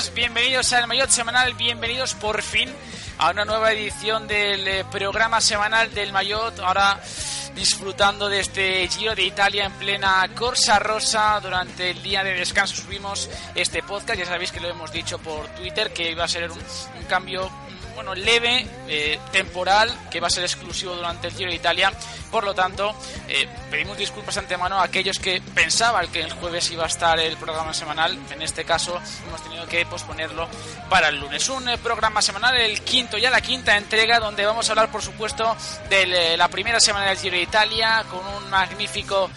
Buenas, bienvenidos al Mayotte Semanal, bienvenidos por fin a una nueva edición del eh, programa semanal del Mayotte. Ahora disfrutando de este Giro de Italia en plena Corsa Rosa. Durante el día de descanso subimos este podcast. Ya sabéis que lo hemos dicho por Twitter que iba a ser un, un cambio bueno, leve, eh, temporal, que va a ser exclusivo durante el Giro de Italia. Por lo tanto, eh, pedimos disculpas antemano a aquellos que pensaban que el jueves iba a estar el programa semanal. En este caso, hemos tenido que posponerlo para el lunes. Un eh, programa semanal, el quinto ya la quinta entrega, donde vamos a hablar, por supuesto, de la primera semana del Giro de Italia, con un magnífico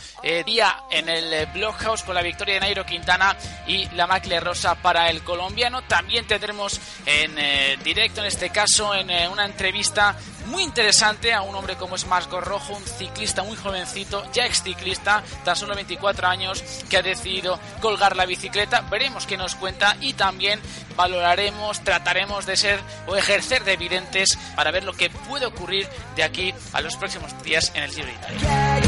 día en el Blockhouse con la victoria de Nairo Quintana y la Macle Rosa para el colombiano. También tendremos en directo en este caso en eh, una entrevista muy interesante a un hombre como es Marco Rojo, un ciclista muy jovencito, ya ex ciclista, tan solo 24 años, que ha decidido colgar la bicicleta. Veremos qué nos cuenta y también valoraremos, trataremos de ser o ejercer de evidentes para ver lo que puede ocurrir de aquí a los próximos días en el Giro de Italia.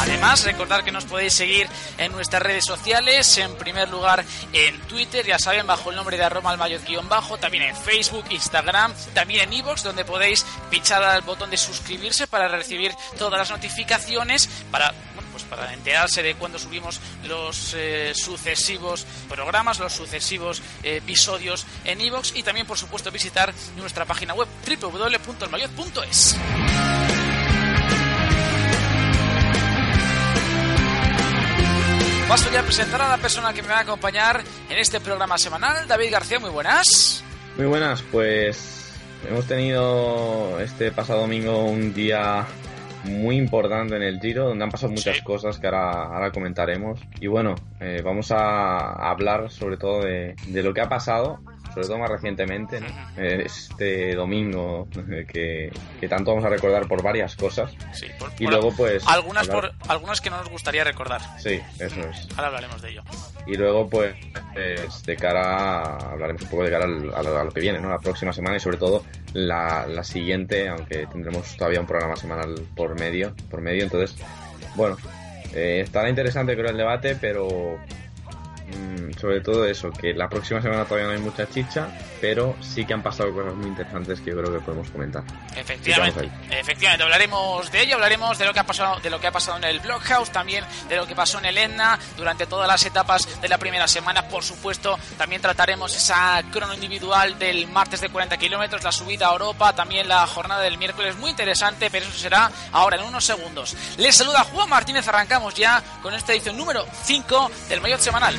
Además, recordar que nos podéis seguir en nuestras redes sociales, en primer lugar en Twitter, ya saben, bajo el nombre de arroba bajo también en Facebook, Instagram, también en iVoox, donde podéis pinchar al botón de suscribirse para recibir todas las notificaciones, para pues para enterarse de cuando subimos los eh, sucesivos programas, los sucesivos eh, episodios en iVoox y también, por supuesto, visitar nuestra página web www.elmayot.es. Paso ya a presentar a la persona que me va a acompañar en este programa semanal. David García, muy buenas. Muy buenas, pues hemos tenido este pasado domingo un día muy importante en el Giro, donde han pasado muchas cosas que ahora, ahora, comentaremos. Y bueno, eh, vamos a hablar sobre todo de, de, lo que ha pasado sobre todo más recientemente, este domingo que, tanto vamos a recordar por varias cosas. Sí, y luego pues... Algunas, por, algunas que no nos gustaría recordar. Sí, eso es. Ahora hablaremos de ello. Y luego pues de cara, hablaremos un poco de cara a, lo, que viene, ¿no? La próxima semana y sobre todo la, la siguiente, aunque tendremos todavía un programa semanal por medio, por medio, entonces, bueno, eh, estará interesante creo el debate, pero Mm, sobre todo eso, que la próxima semana todavía no hay mucha chicha, pero sí que han pasado cosas muy interesantes que yo creo que podemos comentar. Efectivamente, efectivamente, hablaremos de ello, hablaremos de lo que ha pasado, de lo que ha pasado en el Blockhouse, también de lo que pasó en el Etna durante todas las etapas de la primera semana, por supuesto, también trataremos esa crono individual del martes de 40 kilómetros, la subida a Europa, también la jornada del miércoles, muy interesante, pero eso será ahora en unos segundos. Les saluda Juan Martínez, arrancamos ya con esta edición número 5 del Mayor Semanal.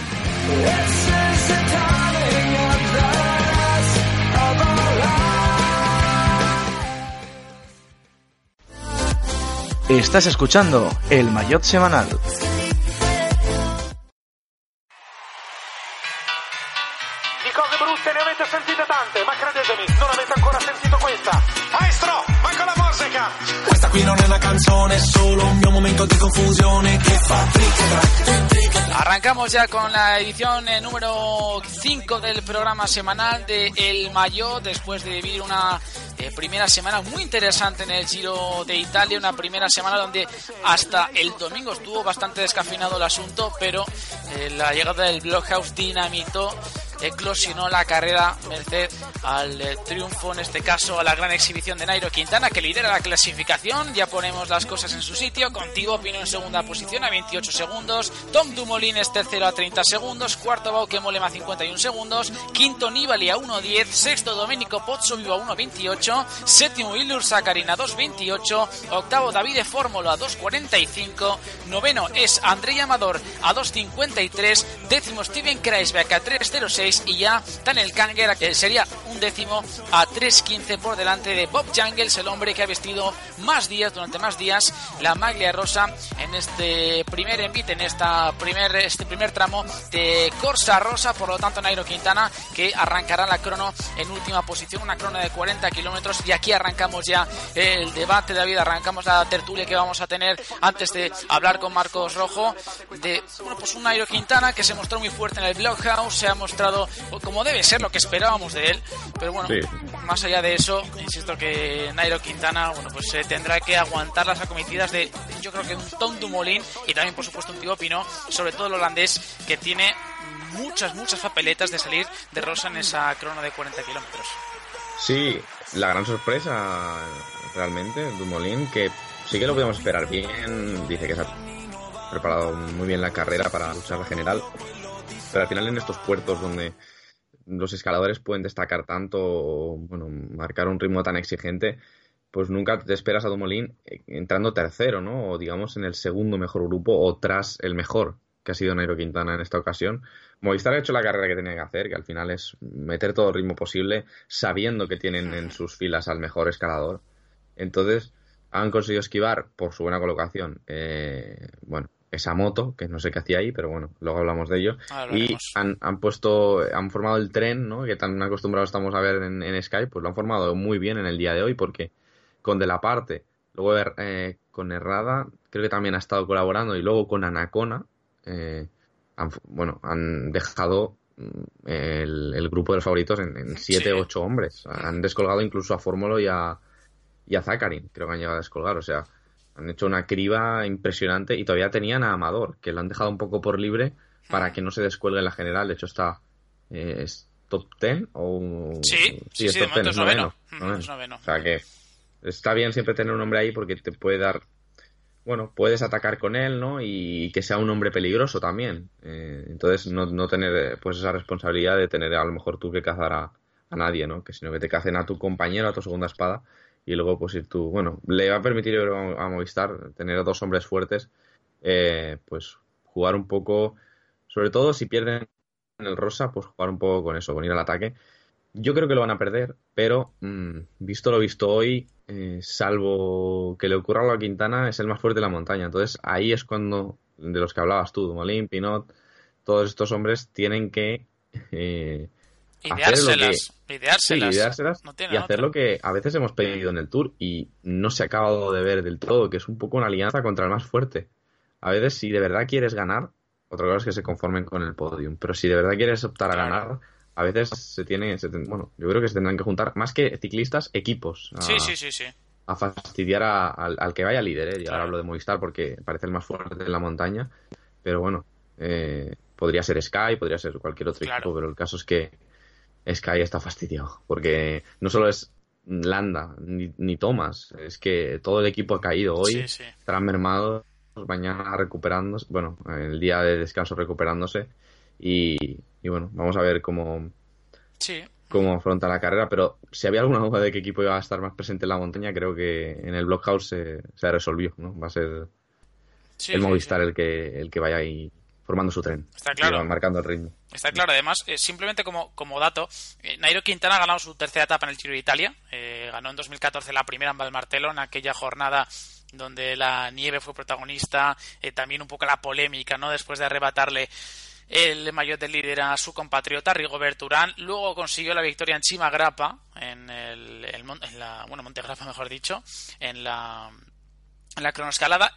Estás escuchando el Mayotte Semanal. Maestro, manca la musica! Qui non è una canzone, è solo un mio momento di confusione che fa Arrancamos ya con la edición eh, número 5 del programa semanal de El Mayo, después de vivir una eh, primera semana muy interesante en el Giro de Italia, una primera semana donde hasta el domingo estuvo bastante descafinado el asunto, pero eh, la llegada del Blockhouse dinamitó eclosionó la carrera merced al eh, triunfo, en este caso a la gran exhibición de Nairo Quintana que lidera la clasificación. Ya ponemos las cosas en su sitio. Contigo Pino en segunda posición a 28 segundos. Tom Dumoulin es tercero a 30 segundos. Cuarto Bauke Molema a 51 segundos. Quinto Nibali a 1.10. Sexto Domenico Pozzo Vivo a 1.28. Séptimo Ilur Sakarin a 2.28. Octavo David Fórmula a 2.45. Noveno es Andrei Amador a 2.53. Décimo Steven Kreisberg a 3.06. Y ya Daniel Kanger que sería un décimo a 3.15 por delante de Bob Jangles, el hombre que ha vestido más días, durante más días, la maglia rosa en este primer envite, en esta primer, este primer tramo de Corsa Rosa. Por lo tanto, Nairo Quintana que arrancará la crono en última posición, una crono de 40 kilómetros. Y aquí arrancamos ya el debate, David. Arrancamos la tertulia que vamos a tener antes de hablar con Marcos Rojo de bueno, pues un Nairo Quintana que se mostró muy fuerte en el Blockhouse, se ha mostrado como debe ser lo que esperábamos de él. Pero bueno, más allá de eso, insisto que Nairo Quintana, bueno, pues se tendrá que aguantar las acometidas de, yo creo que un Tom Dumoulin y también, por supuesto, un Tío Pino, sobre todo el holandés, que tiene muchas, muchas papeletas de salir de Rosa en esa crono de 40 kilómetros. Sí, la gran sorpresa realmente, Dumoulin, que sí que lo podemos esperar bien, dice que se ha preparado muy bien la carrera para luchar la general, pero al final en estos puertos donde los escaladores pueden destacar tanto, bueno, marcar un ritmo tan exigente, pues nunca te esperas a Dumoulin eh, entrando tercero, ¿no? O digamos en el segundo mejor grupo o tras el mejor, que ha sido Nairo Quintana en esta ocasión. Movistar ha hecho la carrera que tenía que hacer, que al final es meter todo el ritmo posible, sabiendo que tienen en sus filas al mejor escalador. Entonces, han conseguido esquivar por su buena colocación, eh, bueno, esa moto, que no sé qué hacía ahí, pero bueno, luego hablamos de ello. y han, han, puesto, han formado el tren, ¿no? Que tan acostumbrados estamos a ver en, en, Skype, pues lo han formado muy bien en el día de hoy, porque con De La Parte, luego eh, con Errada, creo que también ha estado colaborando, y luego con Anacona, eh, han, bueno, han dejado mm, el, el, grupo de los favoritos en, siete o ocho hombres. Han descolgado incluso a Fórmulo y a, y a Zakarin, creo que han llegado a descolgar, o sea han hecho una criba impresionante y todavía tenían a Amador, que lo han dejado un poco por libre para que no se descuelgue en la general. De hecho, está eh, top 10 o... Sí, sí, sí, top 10, es noveno. noveno. O sea que está bien siempre tener un hombre ahí porque te puede dar... Bueno, puedes atacar con él, ¿no? Y que sea un hombre peligroso también. Eh, entonces, no, no tener pues esa responsabilidad de tener a lo mejor tú que cazar a, a nadie, ¿no? Que sino que te cacen a tu compañero, a tu segunda espada y luego pues ir tú, bueno, le va a permitir a Movistar tener dos hombres fuertes, eh, pues jugar un poco, sobre todo si pierden el rosa, pues jugar un poco con eso, con ir al ataque. Yo creo que lo van a perder, pero mm, visto lo visto hoy, eh, salvo que le ocurra algo a Quintana, es el más fuerte de la montaña. Entonces ahí es cuando, de los que hablabas tú, Molín, Pinot, todos estos hombres tienen que eh, Ideárselas. ideárselas, y hacer lo que a veces hemos pedido en el Tour y no se ha acabado de ver del todo, que es un poco una alianza contra el más fuerte. A veces, si de verdad quieres ganar, otra cosa es que se conformen con el podium, pero si de verdad quieres optar a ganar, a veces se tiene, bueno, yo creo que se tendrán que juntar, más que ciclistas, equipos. A, sí, sí, sí, sí. A fastidiar al, que vaya líder, ¿eh? Y ahora hablo de Movistar porque parece el más fuerte en la montaña, pero bueno, eh, podría ser Sky, podría ser cualquier otro equipo, pero el caso es que Sky está fastidiado, porque no solo es Landa ni, ni Thomas, es que todo el equipo ha caído hoy, estarán mermados, mañana recuperándose, bueno, el día de descanso recuperándose y, bueno, vamos a ver cómo, cómo afronta la carrera, pero si había alguna duda de qué equipo iba a estar más presente en la montaña, creo que en el Blockhouse se, se resolvió, ¿no? Va a ser el Movistar el que el que vaya ahí formando su tren. Está claro. marcando el ritmo. Está claro, además, eh, simplemente como, como dato, eh, Nairo Quintana ha ganado su tercera etapa en el Giro de Italia. Eh, ganó en 2014 la primera en Valmartelo, en aquella jornada donde la nieve fue protagonista, también un poco la polémica, ¿no? Después de arrebatarle el mayor del líder a su compatriota Rigobert Urán. Luego consiguió la victoria en Chima Grappa, en, el, en la, bueno, Monte Grappa mejor dicho, en la, en la cronoescalada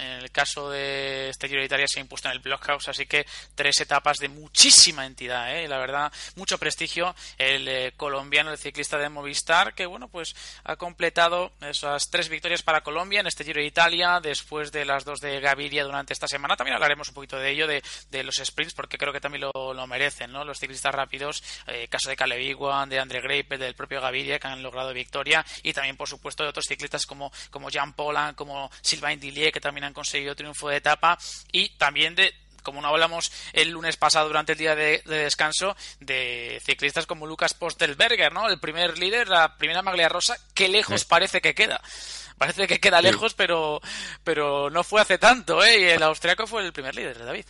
en el caso de este Giro de Italia se ha impuesto en el Blockhouse, así que tres etapas de muchísima entidad, ¿eh? la verdad, mucho prestigio. El eh, colombiano, el ciclista de Movistar, que bueno, pues ha completado esas tres victorias para Colombia en este Giro de Italia, después de las dos de Gaviria durante esta semana. También hablaremos un poquito de ello, de, los sprints, porque creo que también lo, merecen, ¿no? Los ciclistas rápidos, eh, caso de Caleb Iguan, de Andre Greipel, del propio Gaviria, que han logrado victoria, y también, por supuesto, de otros ciclistas como, como Jean Polan, como Sylvain Dillier, que también han conseguido triunfo de etapa y también de como no hablamos el lunes pasado durante el día de, descanso, de ciclistas como Lucas Postelberger, ¿no? El primer líder, la primera maglia rosa, qué lejos parece que queda. Parece que queda lejos, pero, pero no fue hace tanto, ¿eh? Y el austriaco fue el primer líder, David.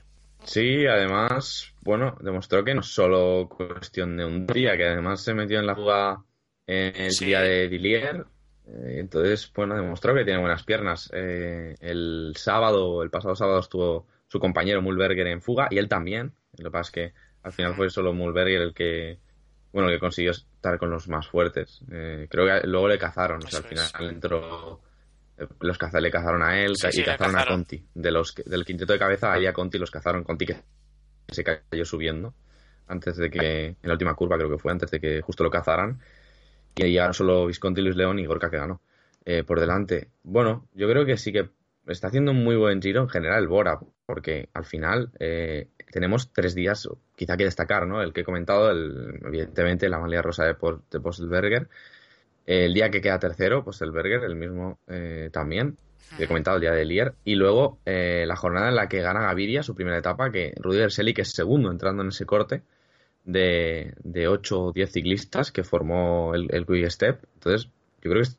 Sí, además, bueno, demostró que no es solo cuestión de un día, que además se metió en la fuga en el día de Dillier, entonces, bueno, demostró que tiene buenas piernas. Eh, el sábado, el pasado sábado estuvo su compañero Mulberger en fuga y él también. Lo que pasa es que al final fue solo Mulberger el que, bueno, el que consiguió estar con los más fuertes. Eh, creo que luego le cazaron, o sea, al final entró los cazales le cazaron a él y cazaron, a Conti. De los, del quinteto de cabeza, ahí a Conti los cazaron. Conti que se cayó subiendo antes de que, en la última curva creo que fue, antes de que justo lo cazaran y ya solo Visconti, Luis León y Gorka que ganó eh, por delante. Bueno, yo creo que sí que está haciendo un muy buen giro en general Bora, porque al final eh, tenemos tres días quizá que destacar, ¿no? El que he comentado, el, evidentemente la malía rosa de, de Postelberger, el día que queda tercero, Postelberger, el mismo eh, también, que he comentado el día de Lier, y luego la jornada en la que gana Gaviria su primera etapa, que Rudiger que es segundo entrando en ese corte, de, de 8 o 10 ciclistas que formó el, Quick Step. Entonces, yo creo que es,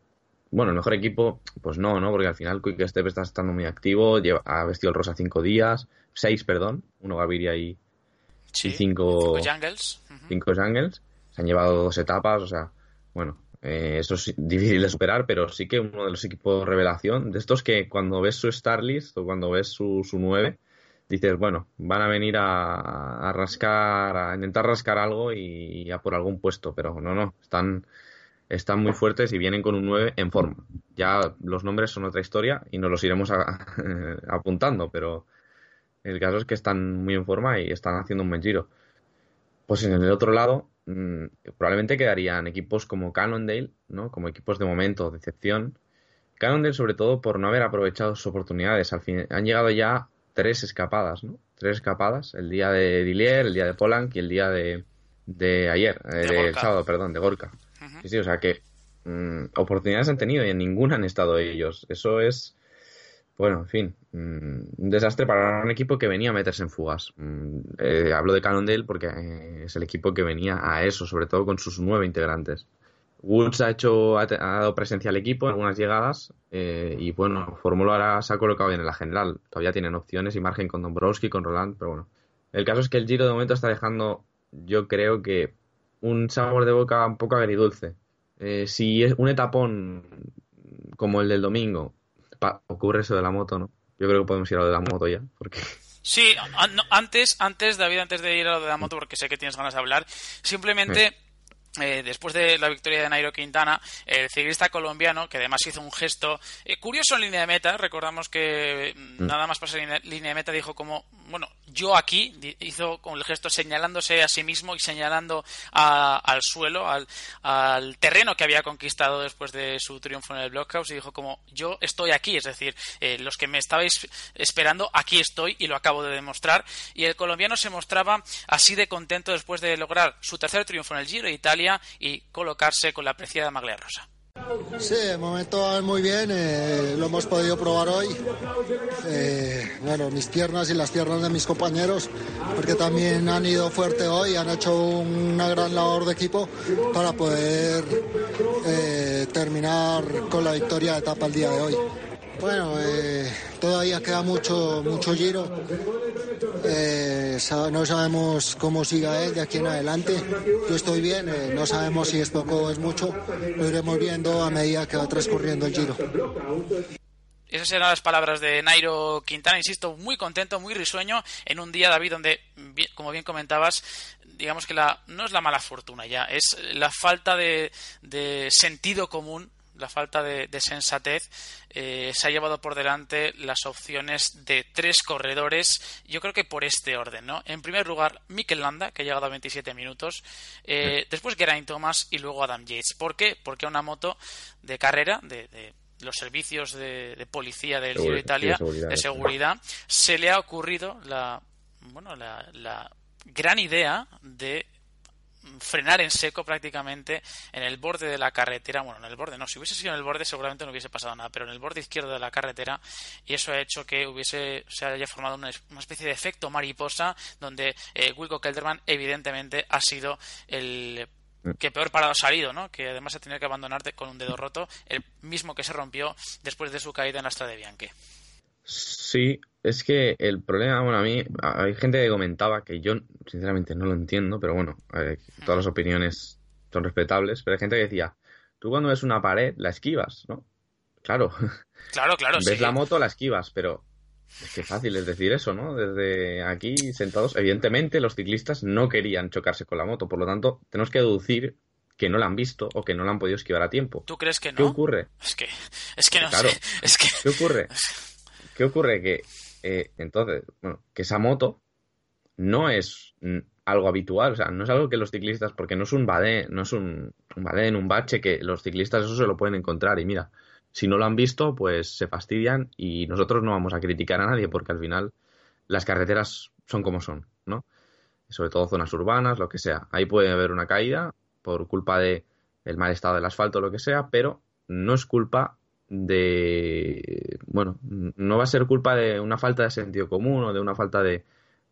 bueno, el mejor equipo, pues no, ¿no? Porque al final Quick Step está estando muy activo, lleva, ha vestido el rosa 5 días, 6, perdón, uno Gaviria y 5 Jungles. Cinco Jungles. Se han llevado dos etapas, o sea, bueno, eh, eso es difícil de superar, pero sí que uno de los equipos revelación, de estos que cuando ves su Star List o cuando ves su, su 9, dices, bueno, van a venir a, rascar, a intentar rascar algo y, a por algún puesto, pero no, no, están, están muy fuertes y vienen con un 9 en forma. Ya los nombres son otra historia y nos los iremos apuntando, pero el caso es que están muy en forma y están haciendo un buen giro. Pues en el otro lado, mm, probablemente quedarían equipos como Cannondale, ¿no? Como equipos de momento, de excepción. Cannondale, sobre todo, por no haber aprovechado sus oportunidades. Al fin, han llegado ya tres escapadas, ¿no? Tres escapadas, el día de Dillier, el día de Polanc y el día de, de ayer, eh, sábado, perdón, de Gorka. Sí, sí, o sea que mm, oportunidades han tenido y en ninguna han estado ellos. Eso es, bueno, en fin, mm, un desastre para un equipo que venía a meterse en fugas. Mm, eh, hablo de Cannondale porque eh, es el equipo que venía a eso, sobre todo con sus nueve integrantes. Woods ha hecho ha, dado presencia al equipo en algunas llegadas eh, y bueno, Fórmula ahora se ha colocado bien en la general. Todavía tienen opciones y margen con Dombrowski, con Roland, pero bueno. El caso es que el Giro de momento está dejando, yo creo que un sabor de boca un poco agridulce. Eh, si es un etapón como el del domingo, ocurre eso de la moto, ¿no? Yo creo que podemos ir a lo de la moto ya, porque Sí, antes, antes, David, antes de ir a lo de la moto, porque sé que tienes ganas de hablar, simplemente eh, después de la victoria de Nairo Quintana, el ciclista colombiano, que además hizo un gesto eh, curioso en línea de meta, recordamos que mm, mm. nada más pasar en línea de meta dijo como, bueno, yo aquí, hizo con el gesto señalándose a sí mismo y señalando al suelo, al, terreno que había conquistado después de su triunfo en el Blockhouse y dijo como, yo estoy aquí, es decir, eh, los que me estabais esperando, aquí estoy y lo acabo de demostrar. Y el colombiano se mostraba así de contento después de lograr su tercer triunfo en el Giro de Italia y colocarse con la apreciada maglia rosa. Sí, el momento muy bien, eh, lo hemos podido probar hoy. Eh, bueno, mis piernas y las piernas de mis compañeros, porque también han ido fuerte hoy, han hecho una gran labor de equipo para poder eh, terminar con la victoria de etapa el día de hoy. Bueno, eh, todavía queda mucho, mucho giro. Eh, no sabemos cómo siga él de aquí en adelante. Yo estoy bien, eh, no sabemos si es poco o es mucho. Lo iremos viendo a medida que va transcurriendo el giro. Esas eran las palabras de Nairo Quintana, insisto, muy contento, muy risueño, en un día, David, donde, como bien comentabas, digamos que la, no es la mala fortuna ya, es la falta de, de sentido común la falta de, sensatez, eh, se ha llevado por delante las opciones de tres corredores, yo creo que por este orden, ¿no? En primer lugar, Mikel Landa, que ha llegado a 27 minutos, eh, después Geraint Thomas y luego Adam Yates. ¿Por qué? Porque una moto de carrera, de, los servicios de, policía del Giro de Italia, de seguridad, se le ha ocurrido la, bueno, la, la gran idea de frenar en seco prácticamente en el borde de la carretera. Bueno, en el borde no, si hubiese sido en el borde seguramente no hubiese pasado nada, pero en el borde izquierdo de la carretera y eso ha hecho que hubiese se haya formado una, especie de efecto mariposa donde eh, Wilco Kelderman evidentemente ha sido el que peor parado ha salido, ¿no? Que además ha tenido que abandonarte con un dedo roto, el mismo que se rompió después de su caída en la estrada de Bianche. Sí, es que el problema, bueno, a mí, hay gente que comentaba que yo, sinceramente, no lo entiendo, pero bueno, todas las opiniones son respetables, pero hay gente que decía, tú cuando ves una pared, la esquivas, ¿no? Claro. Claro, claro, Ves la moto, la esquivas, pero es que fácil es decir eso, ¿no? Desde aquí sentados, evidentemente los ciclistas no querían chocarse con la moto, por lo tanto, tenemos que deducir que no la han visto o que no la han podido esquivar a tiempo. ¿Tú crees que no? ¿Qué ocurre? Es que, es que no claro. sé. Es que... ¿Qué ocurre? ¿Qué ocurre? Que eh, entonces, que esa moto no es algo habitual, o sea, no es algo que los ciclistas, porque no es un badén, no es un, un badén, un bache, que los ciclistas eso se lo pueden encontrar y mira, si no lo han visto, pues se fastidian y nosotros no vamos a criticar a nadie porque al final las carreteras son como son, ¿no? Sobre todo zonas urbanas, lo que sea. Ahí puede haber una caída por culpa de el mal estado del asfalto lo que sea, pero no es culpa de bueno no va a ser culpa de una falta de sentido común o de una falta de,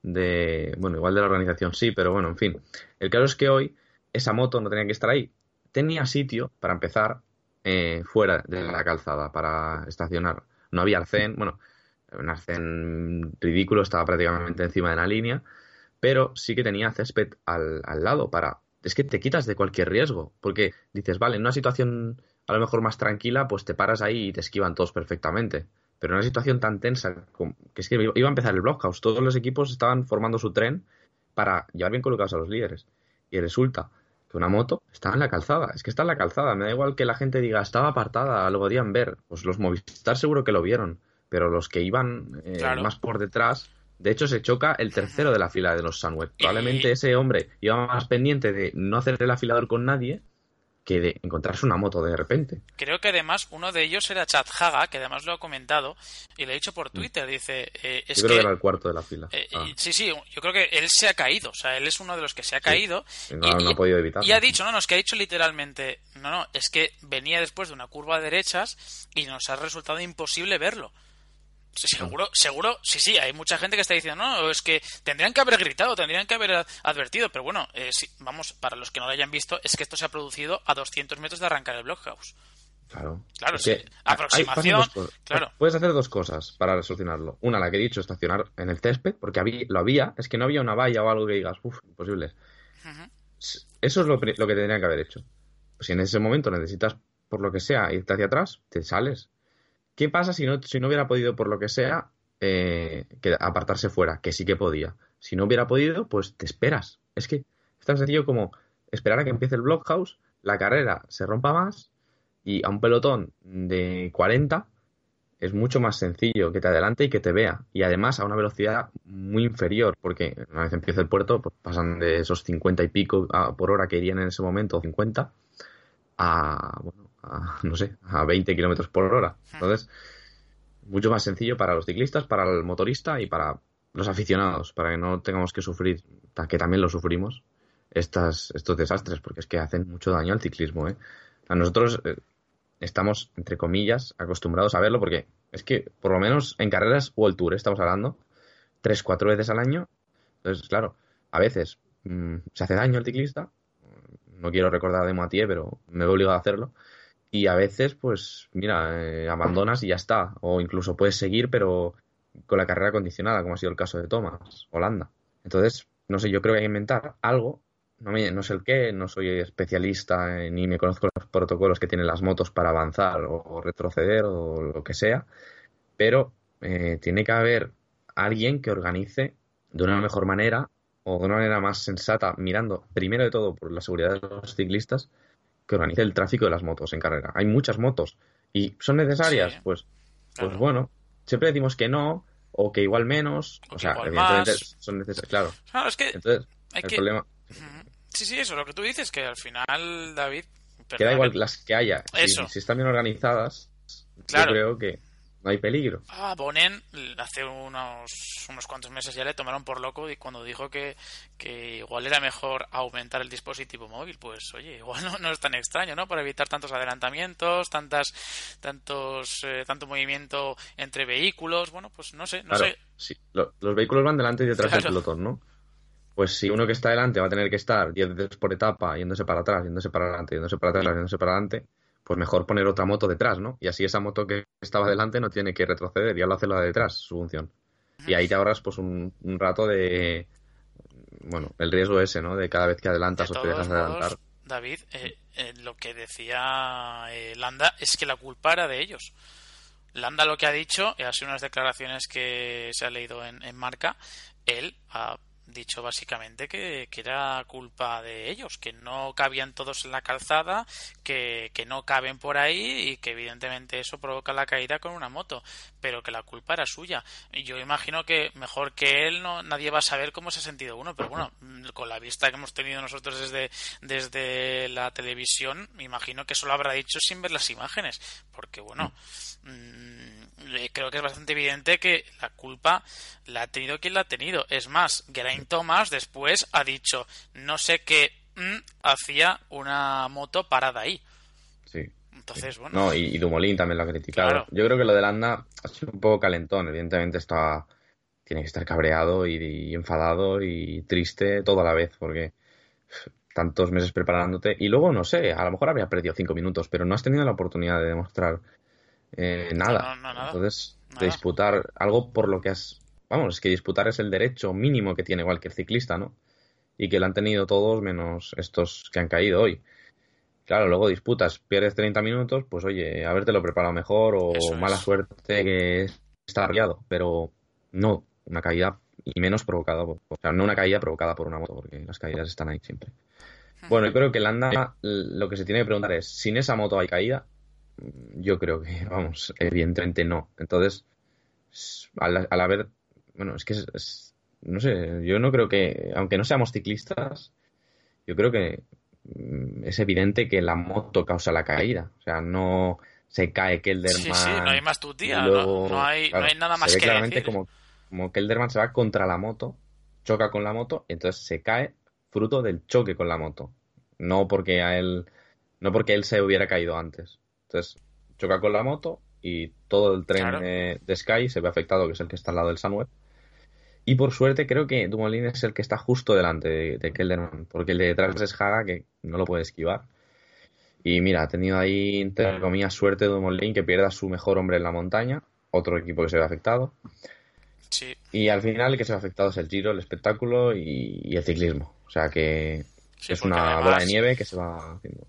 de bueno igual de la organización sí pero bueno en fin. El caso es que hoy esa moto no tenía que estar ahí. Tenía sitio para empezar eh, fuera de la calzada para estacionar. No había arcén bueno un arcén ridículo estaba prácticamente encima de la línea pero sí que tenía césped al, al lado para es que te quitas de cualquier riesgo porque dices vale en una situación a lo mejor más tranquila, pues te paras ahí y te esquivan todos perfectamente. Pero en una situación tan tensa, que es que iba a empezar el blockhouse, todos los equipos estaban formando su tren para llevar bien colocados a los líderes. Y resulta que una moto está en la calzada, es que está en la calzada, me da igual que la gente diga estaba apartada, lo podían ver, pues los Movistar seguro que lo vieron, pero los que iban eh, más por detrás, de hecho se choca el tercero de la fila de los Sunweb. Probablemente ese hombre iba más pendiente de no hacer el afilador con nadie que de encontrarse una moto de repente. Creo que además uno de ellos era Chad Haga, que además lo ha comentado y lo ha dicho por mm. Twitter. Dice: eh, es Yo creo que, era el cuarto de la fila. Eh, ah. Sí, sí, yo creo que él se ha caído. O sea, él es uno de los que se ha caído. Y, no, ha podido evitarlo. Y ha dicho: no, no, es que ha dicho literalmente: no, no, es que venía después de una curva a derechas y nos ha resultado imposible verlo. Seguro, seguro, sí, sí, hay mucha gente que está diciendo, no, es que tendrían que haber gritado, tendrían que haber advertido, pero bueno, eh, vamos, para los que no lo hayan visto, es que esto se ha producido a 200 metros de arrancar el blockhouse. Claro. Claro, sí. Aproximación. claro. Puedes hacer dos cosas para solucionarlo. Una, la que he dicho, estacionar en el césped, porque había, lo había, es que no había una valla o algo que digas, uff, imposible. Eso es lo, lo que tendrían que haber hecho. Si en ese momento necesitas, por lo que sea, irte hacia atrás, te sales ¿Qué pasa si no, si no hubiera podido, por lo que sea, eh, apartarse fuera? Que sí que podía. Si no hubiera podido, pues te esperas. Es que es tan sencillo como esperar a que empiece el blockhouse, la carrera se rompa más y a un pelotón de 40 es mucho más sencillo que te adelante y que te vea. Y además a una velocidad muy inferior, porque una vez empieza el puerto, pues pasan de esos 50 y pico por hora que irían en ese momento, 50, a, bueno, a, no sé, a 20 kilómetros por hora. Entonces, mucho más sencillo para los ciclistas, para el motorista y para los aficionados, para que no tengamos que sufrir, que también lo sufrimos, estas, estos desastres, porque es que hacen mucho daño al ciclismo. ¿eh? A nosotros eh, estamos, entre comillas, acostumbrados a verlo, porque es que, por lo menos en carreras World Tour, estamos hablando, tres, cuatro veces al año. Entonces, claro, a veces mm, se hace daño al ciclista. No quiero recordar de Mathieu, pero me veo obligado a hacerlo y a veces, pues, mira, eh, abandonas y ya está. O incluso puedes seguir, pero con la carrera condicionada, como ha sido el caso de Thomas, Holanda. Entonces, no sé, yo creo que hay que inventar algo. No, me, no sé el qué, no soy especialista ni me conozco los protocolos que tienen las motos para avanzar o, retroceder o lo que sea, pero eh, tiene que haber alguien que organice de una mejor manera o de una manera más sensata, mirando primero de todo por la seguridad de los ciclistas, que organice el tráfico de las motos en carrera. Hay muchas motos y son necesarias, Sí. pues, Claro. pues bueno, siempre decimos que no o que igual menos, O o, que sea, evidentemente más. son necesarias, claro. Claro, es que Entonces, hay el que... problema Ujú. Sí, sí, eso, lo que tú dices, que al final, David... queda perdóname, igual las que haya. Si- están bien organizadas, Claro. yo creo que no hay peligro. A Bonen hace unos, unos cuantos meses ya le tomaron por loco y cuando dijo que, que igual era mejor aumentar el dispositivo móvil, pues oye, igual no, no es tan extraño, ¿no? Para evitar tantos adelantamientos, tantas, tantos, eh, tanto movimiento entre vehículos, bueno, pues no sé, no Claro, sé. sí, lo- los vehículos van delante y detrás Claro. del pelotón, ¿no? Pues si uno que está delante va a tener que estar 10 veces por etapa, yéndose para atrás, yéndose para adelante, yéndose para atrás, yéndose para adelante, pues mejor poner otra moto detrás, ¿no? Y así esa moto que estaba delante no tiene que retroceder, ya lo hace la de detrás, su función. Y ahí te ahorras pues un, un rato de... Bueno, el riesgo ese, ¿no? De cada vez que De adelantas o te dejas de adelantar. modos, David, eh, eh, lo que decía eh, Landa es que la culpa era de ellos. Landa lo que ha dicho, y ha sido unas declaraciones que se ha leído en, en marca, él ha dicho básicamente que, que era culpa de ellos, que no cabían todos en la calzada, que, que no caben por ahí y que evidentemente eso provoca la caída con una moto, pero que la culpa era suya. Y yo imagino que mejor que él no nadie va a saber cómo se ha sentido uno, pero bueno, mm, con la vista que hemos tenido nosotros desde, desde la televisión, me imagino que eso lo habrá dicho sin ver las imágenes, porque bueno, mm, eh, creo que es bastante evidente que la culpa la ha tenido quien la ha tenido. Es más, Geraint Thomas después ha dicho, no sé qué mm, hacía una moto parada ahí. Entonces, bueno, No, y, y Dumoulin también lo ha criticado. Claro. Yo creo que lo de Landa ha sido un poco calentón. Evidentemente está, tiene que estar cabreado y, y enfadado y triste todo a la vez porque tantos meses preparándote y luego no sé, a lo mejor habría perdido cinco minutos, pero no has tenido la oportunidad de demostrar eh, nada. No, no, nada. Entonces, Nada. de disputar algo por lo que has... Vamos, es que disputar es el derecho mínimo que tiene cualquier ciclista, ¿no? Y que lo han tenido todos menos estos que han caído hoy. Claro, luego disputas, pierdes 30 minutos, pues oye, habértelo preparado mejor o Eso es. mala suerte que está arriado, pero no una caída y menos provocada, o sea, no una caída provocada por una moto, porque las caídas están ahí siempre. Bueno, yo creo que Landa lo que se tiene que preguntar es, ¿sin esa moto hay caída? Yo creo que, vamos, evidentemente no. Entonces, al, al haber, bueno, es que es- no sé, yo no creo que, aunque no seamos ciclistas, yo creo que mm, es evidente que la moto causa la caída. O sea, no se cae Kelderman. sí, sí, no hay más luego, no hay, claro, no hay nada se más ve que claramente decir. como, como Kelderman se va contra la moto, choca con la moto, entonces se cae fruto del choque con la moto. No porque a él, no porque él se hubiera caído antes. Entonces, choca con la moto y todo el tren Claro. de, de Sky se ve afectado, que es el que está al lado del Sunweb. Y por suerte creo que Dumoulin es el que está justo delante de, de Kelderman, porque el de detrás es Haga, que no lo puede esquivar. Y mira, ha tenido ahí, entre comillas, suerte Dumoulin que pierda su mejor hombre en la montaña, otro equipo que se ve afectado. Sí, Y al final el que se ve afectado es el giro, el espectáculo y, y el ciclismo. O sea que sí, es una además- bola de nieve que se va haciendo.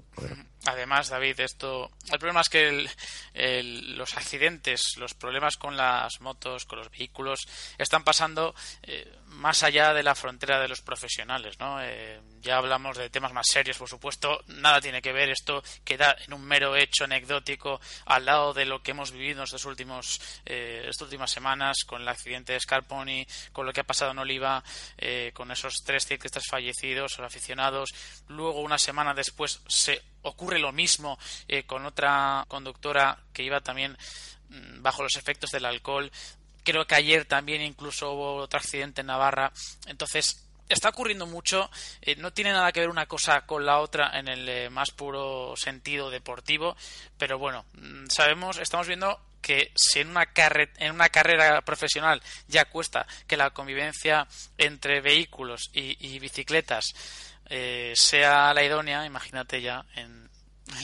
Además, David, esto. El problema es que el- el- los accidentes, los problemas con las motos, con los vehículos, están pasando eh, más allá de la frontera de los profesionales, ¿no? Eh, ya hablamos de temas más serios, por supuesto. Nada tiene que ver. Esto queda en un mero hecho anecdótico al lado de lo que hemos vivido en estos últimos, eh, estas últimas semanas con el accidente de Scarponi, con lo que ha pasado en Oliva, eh, con esos tres ciclistas fallecidos o aficionados. Luego, una semana después, se ocurre lo mismo eh, con otra conductora que iba también mm, bajo los efectos del alcohol. Creo que ayer también incluso hubo otro accidente en Navarra. Entonces, está ocurriendo mucho. eh, no tiene nada que ver una cosa con la otra en el eh, más puro sentido deportivo. Pero bueno, mm, sabemos, estamos viendo que si en una, carre- en una carrera profesional ya cuesta que la convivencia entre vehículos y, bicicletas eh, sea la idónea, imagínate ya en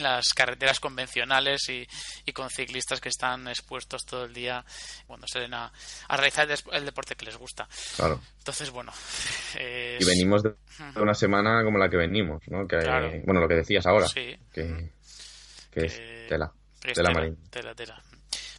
las carreteras convencionales y, y con ciclistas que están expuestos todo el día cuando salen a, a realizar el, el deporte que les gusta. Claro. Entonces, bueno. Y venimos de una semana como la que venimos, ¿no? Que, Claro. Bueno, lo que decías ahora. Sí. Que, que es Que- tela. Es Tela tela, tela, tela.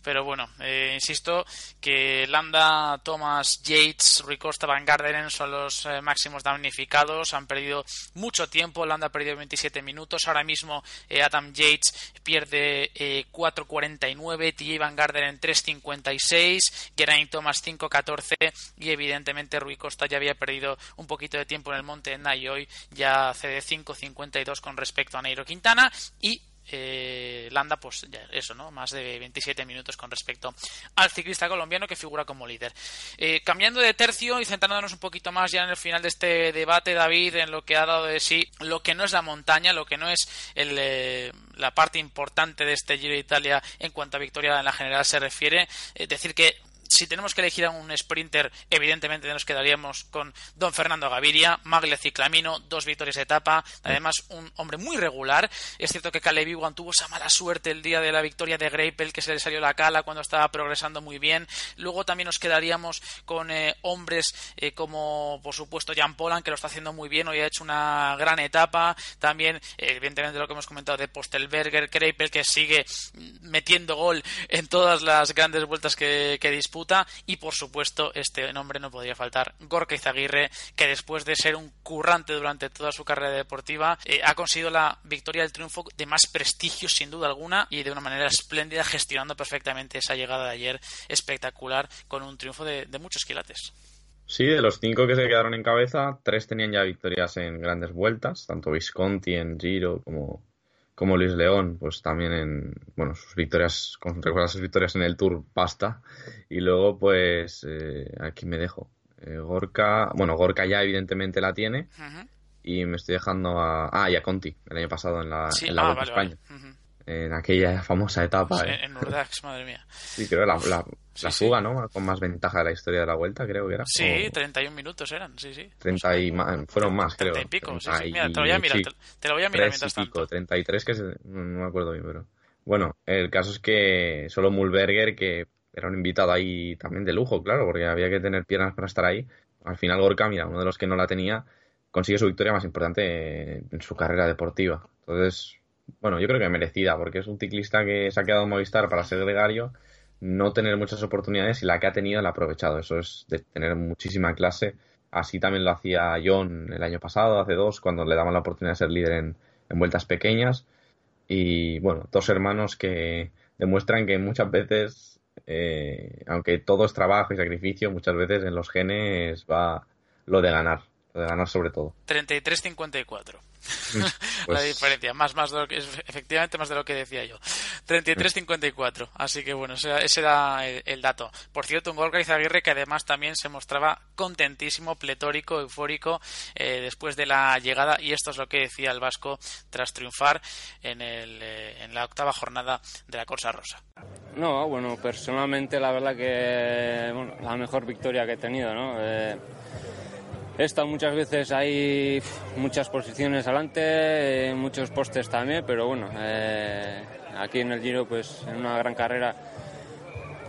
Pero bueno, eh, insisto que Landa, Thomas, Yates, Rui Costa, Van Garderen son los eh, máximos damnificados, han perdido mucho tiempo, Landa ha perdido 27 minutos, ahora mismo eh, Adam Yates pierde 4.49, TJ Van Garderen 3.56, Geraint Thomas 5.14 y evidentemente Rui Costa ya había perdido un poquito de tiempo en el monte y hoy ya cede 5.52 con respecto a Nairo Quintana. Y eh, Landa, pues eso, ¿no? Más de 27 minutos con respecto al ciclista colombiano que figura como líder. Eh, cambiando de tercio y centrándonos un poquito más ya en el final de este debate, David, en lo que ha dado de sí, lo que no es la montaña, lo que no es el, eh, la parte importante de este Giro de Italia en cuanto a victoria en la general se refiere, es decir que si tenemos que elegir a un sprinter, evidentemente nos quedaríamos con Don Fernando Gaviria, Magle Ciclamino, dos victorias de etapa, además un hombre muy regular. Es cierto que Caleb Iwan tuvo esa mala suerte el día de la victoria de Greipel, que se le salió la cala cuando estaba progresando muy bien. Luego también nos quedaríamos con eh, hombres eh, como, por supuesto, Jan Polan, que lo está haciendo muy bien, hoy ha hecho una gran etapa. También, evidentemente, lo que hemos comentado de Postelberger, Greipel, que sigue metiendo gol en todas las grandes vueltas que, que disputa y por supuesto este nombre no podría faltar Gorka Izaguirre que después de ser un currante durante toda su carrera deportiva eh, ha conseguido la victoria del triunfo de más prestigio sin duda alguna y de una manera espléndida gestionando perfectamente esa llegada de ayer espectacular con un triunfo de, de muchos quilates. Sí, de los cinco que se quedaron en cabeza, tres tenían ya victorias en grandes vueltas, tanto Visconti en Giro como como Luis León, pues también en, bueno, sus victorias, con recuerda sus victorias en el Tour Pasta. Y luego, pues, eh, aquí me dejo. Eh, Gorka, bueno, Gorka ya evidentemente la tiene. Y me estoy dejando a, ah, y a Conti, el año pasado en la, en la ah, España en aquella famosa etapa. ¿eh? En Urdax, madre mía. Sí, creo la, la, la fuga, ¿no? Con más ventaja de la historia de la vuelta, creo que era. Sí, 31 minutos eran, sí, sí. 30 y más, fueron más, 30 creo. y pico, sí, sí. Mira, te lo voy a mirar, te, lo voy a mirar mientras y pico, tanto. 33 que no, me acuerdo bien, pero... Bueno, el caso es que solo Mulberger, que era un invitado ahí también de lujo, claro, porque había que tener piernas para estar ahí. Al final Gorka, mira, uno de los que no la tenía, consigue su victoria más importante en su carrera deportiva. Entonces, bueno, yo creo que merecida, porque es un ciclista que se ha quedado en Movistar para ser gregario, no tener muchas oportunidades y la que ha tenido la ha aprovechado. Eso es de tener muchísima clase. Así también lo hacía John el año pasado, hace dos, cuando le daban la oportunidad de ser líder en, vueltas pequeñas. Y bueno, dos hermanos que demuestran que muchas veces, eh, aunque todo es trabajo y sacrificio, muchas veces en los genes va lo de ganar ganar sobre todo. 33-54. la pues diferencia, más, más de lo que, efectivamente más de lo que decía yo. 33-54. Así que bueno, ese, era el, dato. Por cierto, un Gorka Izaguirre que además también se mostraba contentísimo, pletórico, eufórico eh, después de la llegada. Y esto es lo que decía el Vasco tras triunfar en, el, eh, en la octava jornada de la Corsa Rosa. No, bueno, personalmente la verdad que bueno, la mejor victoria que he tenido, ¿no? Eh, He muchas veces ahí, muchas posiciones adelante, muchos postes también, pero bueno, eh, aquí en el Giro, pues en una gran carrera,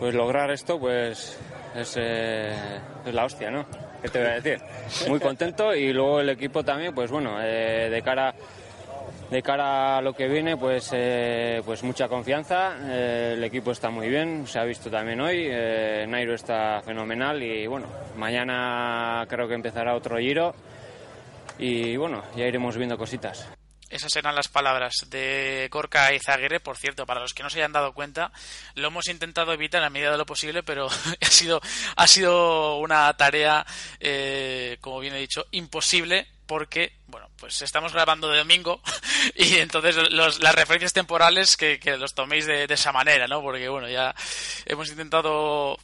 pues lograr esto, pues es, eh, es la hostia, ¿no? ¿Qué te voy a decir? Muy contento y luego el equipo también, pues bueno, eh, de cara de cara a lo que viene, pues, eh, pues mucha confianza. Eh, el equipo está muy bien, se ha visto también hoy. Eh, Nairo está fenomenal y bueno, mañana creo que empezará otro giro y bueno, ya iremos viendo cositas. Esas eran las palabras de Corca y Zaguerre. Por cierto, para los que no se hayan dado cuenta, lo hemos intentado evitar a medida de lo posible, pero ha sido, ha sido una tarea, como bien he dicho, imposible porque, bueno, pues estamos grabando de domingo y entonces las referencias temporales que, los toméis de, esa manera, ¿no? Porque, bueno, ya hemos intentado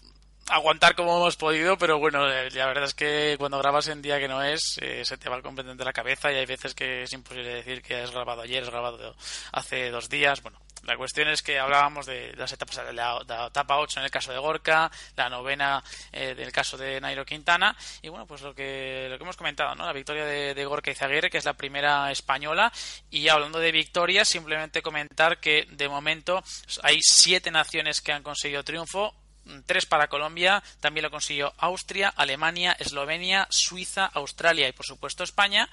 aguantar como hemos podido, pero bueno, eh, la verdad es que cuando grabas en día que no es, eh, se te va completamente la cabeza y hay veces que es imposible decir que has grabado ayer, has grabado hace dos días, bueno, la cuestión es que hablábamos de las etapas de la, etapa 8 en el caso de Gorka, la novena eh, del caso de Nairo Quintana y bueno, pues lo que lo que hemos comentado, ¿no? La victoria de, de Gorka Izaguirre, que es la primera española y hablando de victorias, simplemente comentar que de momento hay siete naciones que han conseguido triunfo tres para Colombia, también lo consiguió Austria, Alemania, Eslovenia, Suiza, Australia y por supuesto España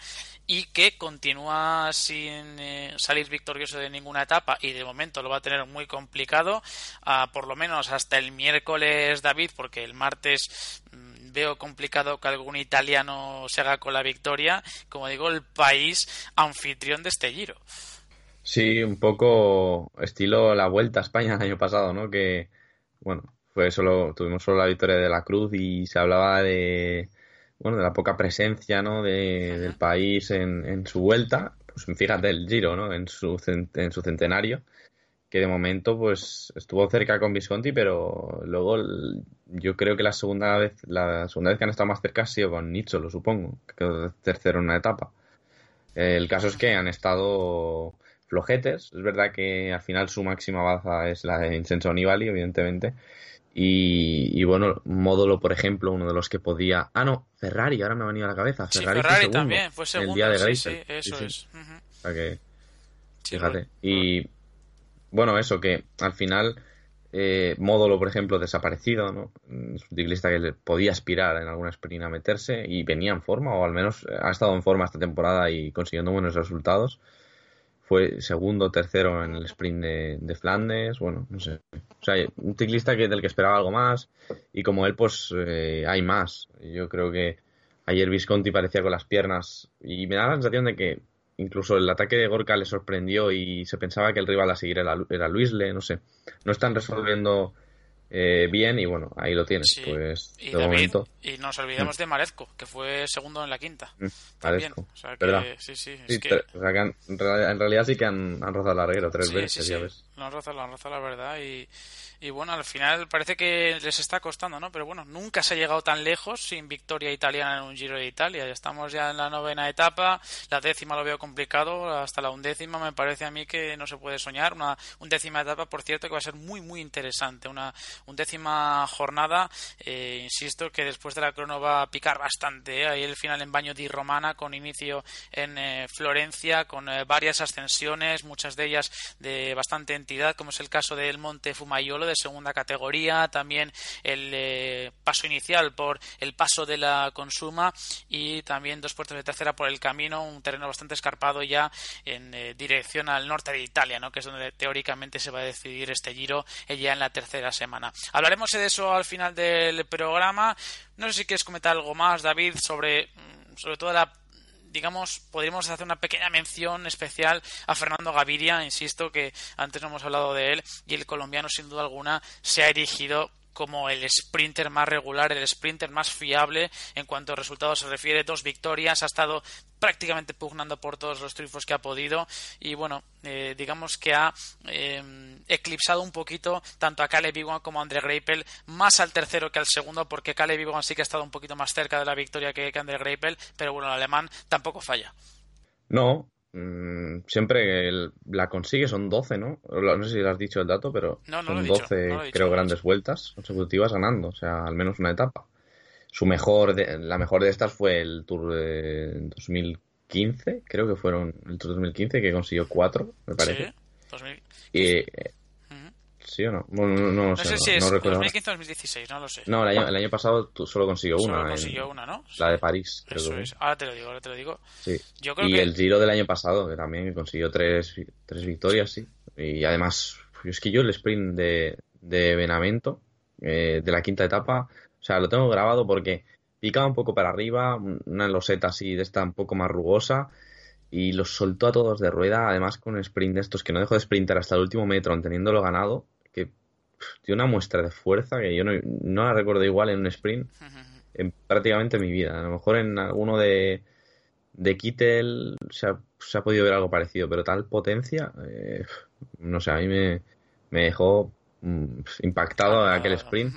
y que continúa sin eh, salir victorioso de ninguna etapa y de momento lo va a tener muy complicado, ah, por lo menos hasta el miércoles David, porque el martes mm, veo complicado que algún italiano se haga con la victoria, como digo, el país anfitrión de este giro. Sí, un poco estilo la vuelta a España el año pasado, ¿no? Que, bueno, fue solo, tuvimos solo la victoria de la Cruz y se hablaba de, bueno, de la poca presencia, ¿no? De, del país en, en, su vuelta. Pues fíjate el Giro, ¿no? En su, en su centenario, que de momento, pues estuvo cerca con Visconti, pero luego yo creo que la segunda vez, la segunda vez que han estado más cerca ha sido con Nicho, lo supongo, que quedó tercero en una etapa. El caso es que han estado flojetes. Es verdad que al final su máxima baza es la de Vincenzo Nibali, evidentemente. Y, bueno, Módulo, por ejemplo, uno de los que podía. Ah, no, Ferrari, ahora me ha venido a la cabeza. Ferrari, Ferrari también, fue segundo. El día de Grace. Sí, eso es. O sea que. Fíjate. Y bueno, eso, que al final. Eh, Módulo, por ejemplo, desaparecido, ¿no? Es un ciclista que podía aspirar en alguna sprint a meterse y venía en forma, o al menos ha estado en forma esta temporada y consiguiendo buenos resultados fue segundo, tercero en el sprint de, Flandes, bueno, no sé. O sea, un ciclista que, del que esperaba algo más y como él, pues eh, hay más. Yo creo que ayer Visconti parecía con las piernas y me da la sensación de que incluso el ataque de Gorka le sorprendió y se pensaba que el rival a seguir era, era Luisle, no sé. No están resolviendo eh, bien y bueno, ahí lo tienes. Pues, y, de momento. y nos olvidamos de Marezco, que fue segundo en la quinta. Mm, Marezco, o sea que, sí, sí, sí que... o sea que en, realidad, sí que han, han rozado el larguero tres veces, ya ves. Lo han rozado, lo han rozado la verdad y y bueno, al final parece que les está costando, ¿no? Pero bueno, nunca se ha llegado tan lejos sin victoria italiana en un Giro de Italia. Ya estamos ya en la novena etapa, la décima lo veo complicado, hasta la undécima me parece a mí que no se puede soñar. Una undécima etapa, por cierto, que va a ser muy, muy interesante. Una undécima jornada, eh, insisto, que después de la crono va a picar bastante. ¿eh? Ahí el final en Baño di Romana, con inicio en eh, Florencia, con eh, varias ascensiones, muchas de ellas de bastante entidad, como es el caso del Monte Fumaiolo de segunda categoría, también el eh, paso inicial por el paso de la Consuma y también dos puertos de tercera por el camino, un terreno bastante escarpado ya en eh, dirección al norte de Italia, ¿no? que es donde teóricamente se va a decidir este giro eh, ya en la tercera semana. Hablaremos de eso al final del programa. No sé si quieres comentar algo más, David, sobre mm, sobre todo la digamos, podríamos hacer una pequeña mención especial a Fernando Gaviria, insisto que antes no hemos hablado de él, y el colombiano sin duda alguna se ha erigido como el sprinter más regular, el sprinter más fiable en cuanto a resultados se refiere. Dos victorias, ha estado prácticamente pugnando por todos los triunfos que ha podido y bueno, eh, digamos que ha eh, eclipsado un poquito tanto a Caleb Ewan como a Andre Greipel, más al tercero que al segundo porque Caleb Ewan sí que ha estado un poquito más cerca de la victoria que, que Andre Greipel, pero bueno, el alemán tampoco falla. No, Mm, siempre la consigue, son 12, ¿no? No sé si lo has dicho el dato, pero son 12, creo, grandes vueltas consecutivas ganando, o sea, al menos una etapa. Su mejor, la mejor de estas fue el Tour de 2015, creo que fueron el Tour 2015, que consiguió 4, me parece. Y, ¿Sí o no? no, no, sé, si es 2015 o 2016, no lo sé. No, el año, el año pasado solo consiguió una. Solo consiguió una, ¿no? La de París. Eso es. Ahora te lo digo, ahora te lo digo. Sí. y el Giro del año pasado, que también consiguió tres, tres victorias, sí. Y además, es que yo el sprint de, de Benavento, eh, de la quinta etapa, o sea, lo tengo grabado porque picaba un poco para arriba, una loseta así de esta un poco más rugosa y los soltó a todos de rueda, además con un sprint de estos que no dejó de sprintar hasta el último metro, teniéndolo ganado, tiene una muestra de fuerza que yo no, la recuerdo igual en un sprint en prácticamente mi vida. A lo mejor en alguno de, de Kittel se ha, podido ver algo parecido, pero tal potencia, eh, no sé, a mí me, me dejó mm, impactado aquel sprint.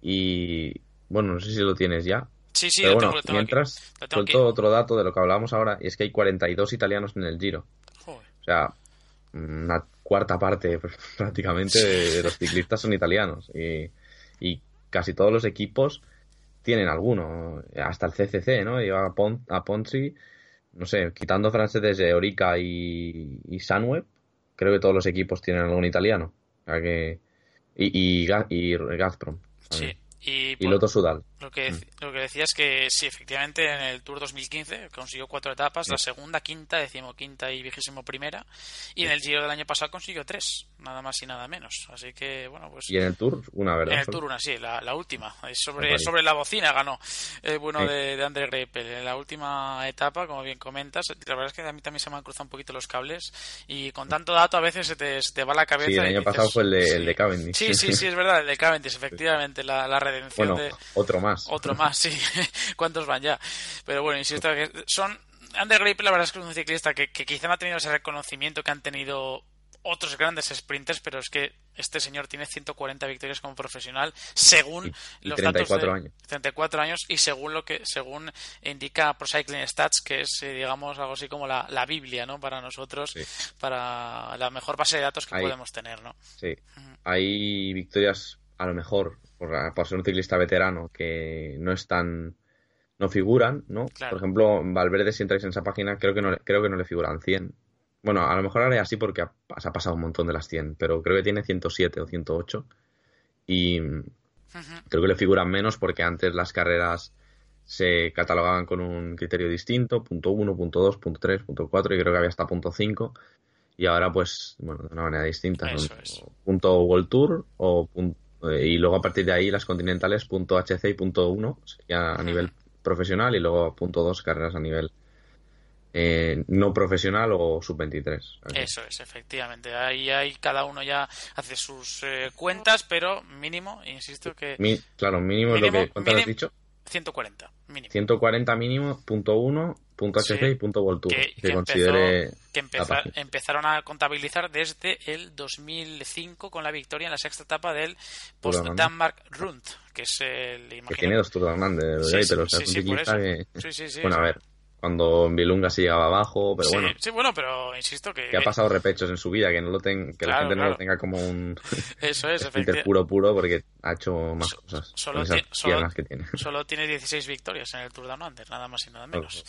Y bueno, no sé si lo tienes ya. Sí, sí, pero bueno, mientras, suelto otro dato de lo que hablábamos ahora, y es que hay 42 italianos en el Giro. O sea, una cuarta parte prácticamente de, los ciclistas son italianos y, casi todos los equipos tienen alguno, hasta el CCC, ¿no? Lleva a, Pon, a Ponzi, no sé, quitando franceses de Orica y, y Sunweb, creo que todos los equipos tienen algún italiano. O sea que Y, y, Ga- y Gazprom. Sí. Y, Y Loto Sudal. Lo que, Mm. lo que decía es que sí, efectivamente en el Tour 2015 consiguió cuatro etapas, la segunda, quinta, decimoquinta y vigésimo primera, y en el Giro del año pasado consiguió tres, nada más y nada menos. Así que, bueno, pues Y en el Tour, una, ¿verdad? en el. Tour una, sí, la, la última, sobre, sobre la bocina ganó el bueno Sí. de, de Ander Greipel. En la última etapa, como bien comentas, la verdad es que a mí también se me han cruzado un poquito los cables y con tanto dato a veces se te, se te va la cabeza. Sí, el y año dices, pasado fue el de, sí. el de Cavendish. Sí, sí, sí, es verdad, el de Cavendish, efectivamente, la, la redención bueno, de... otro más. Otro más, sí. ¿Cuántos van ya? Pero bueno, insisto que son... Ander Greipel, la verdad es que es un ciclista que, que quizá no ha tenido ese reconocimiento que han tenido otros grandes sprinters, pero es que este señor tiene 140 victorias como profesional según Y- los 34 datos de, años. 34 años y según lo que según indica Pro Cycling Stats que es eh, digamos algo así como la, la Biblia no para nosotros Sí. para la mejor base de datos que podemos tener no Sí. Hay victorias, a lo mejor, por, por ser un ciclista veterano, que no están. No figuran, ¿no? Claro. Por ejemplo, Valverde, si entráis en esa página, creo que no, le- creo que no le figuran 100. Bueno, a lo mejor ahora es así porque ha, se ha pasado un montón de las 100, pero creo que tiene 107 o 108. Y creo que le figuran menos porque antes las carreras se catalogaban con un criterio distinto, punto 1, punto 2, punto 3, punto 4 y creo que había hasta punto 5 y ahora pues bueno de una manera distinta Eso son es. punto World Tour o pun- eh, y luego a partir de ahí las continentales punto HC y punto 1 sería a nivel profesional y luego punto 2 carreras a nivel eh, no profesional o sub 23 Eso es, efectivamente. Ahí, ahí cada uno ya hace sus eh, cuentas, pero mínimo, insisto que Mi- claro mínimo, es lo que ¿cuánto has dicho? 140, mínimo. 140 mínimo punto 1 punto HC Sí. y Tour Que, que, que considere empezó- que la empeza- página. empezaron a contabilizar desde el 2005 con la victoria en la sexta etapa del Post Danmark Rund, que es el que imagino- tiene dos Tour de Hernández, Sí, pero sí, un sí, por eso. que- Sí, sí, sí, bueno, a sí. ver, cuando en Vilunga se llegaba abajo, pero Sí, bueno, sí, bueno, pero insisto que, que ha pasado repechos en su vida, que no lo ten- que Claro, la gente no lo tenga como un eso es, efectivamente. puro puro porque ha hecho más So- cosas solo ti- solo- que tiene. Solo tiene 16 victorias en el Tour de Under, nada más y nada menos.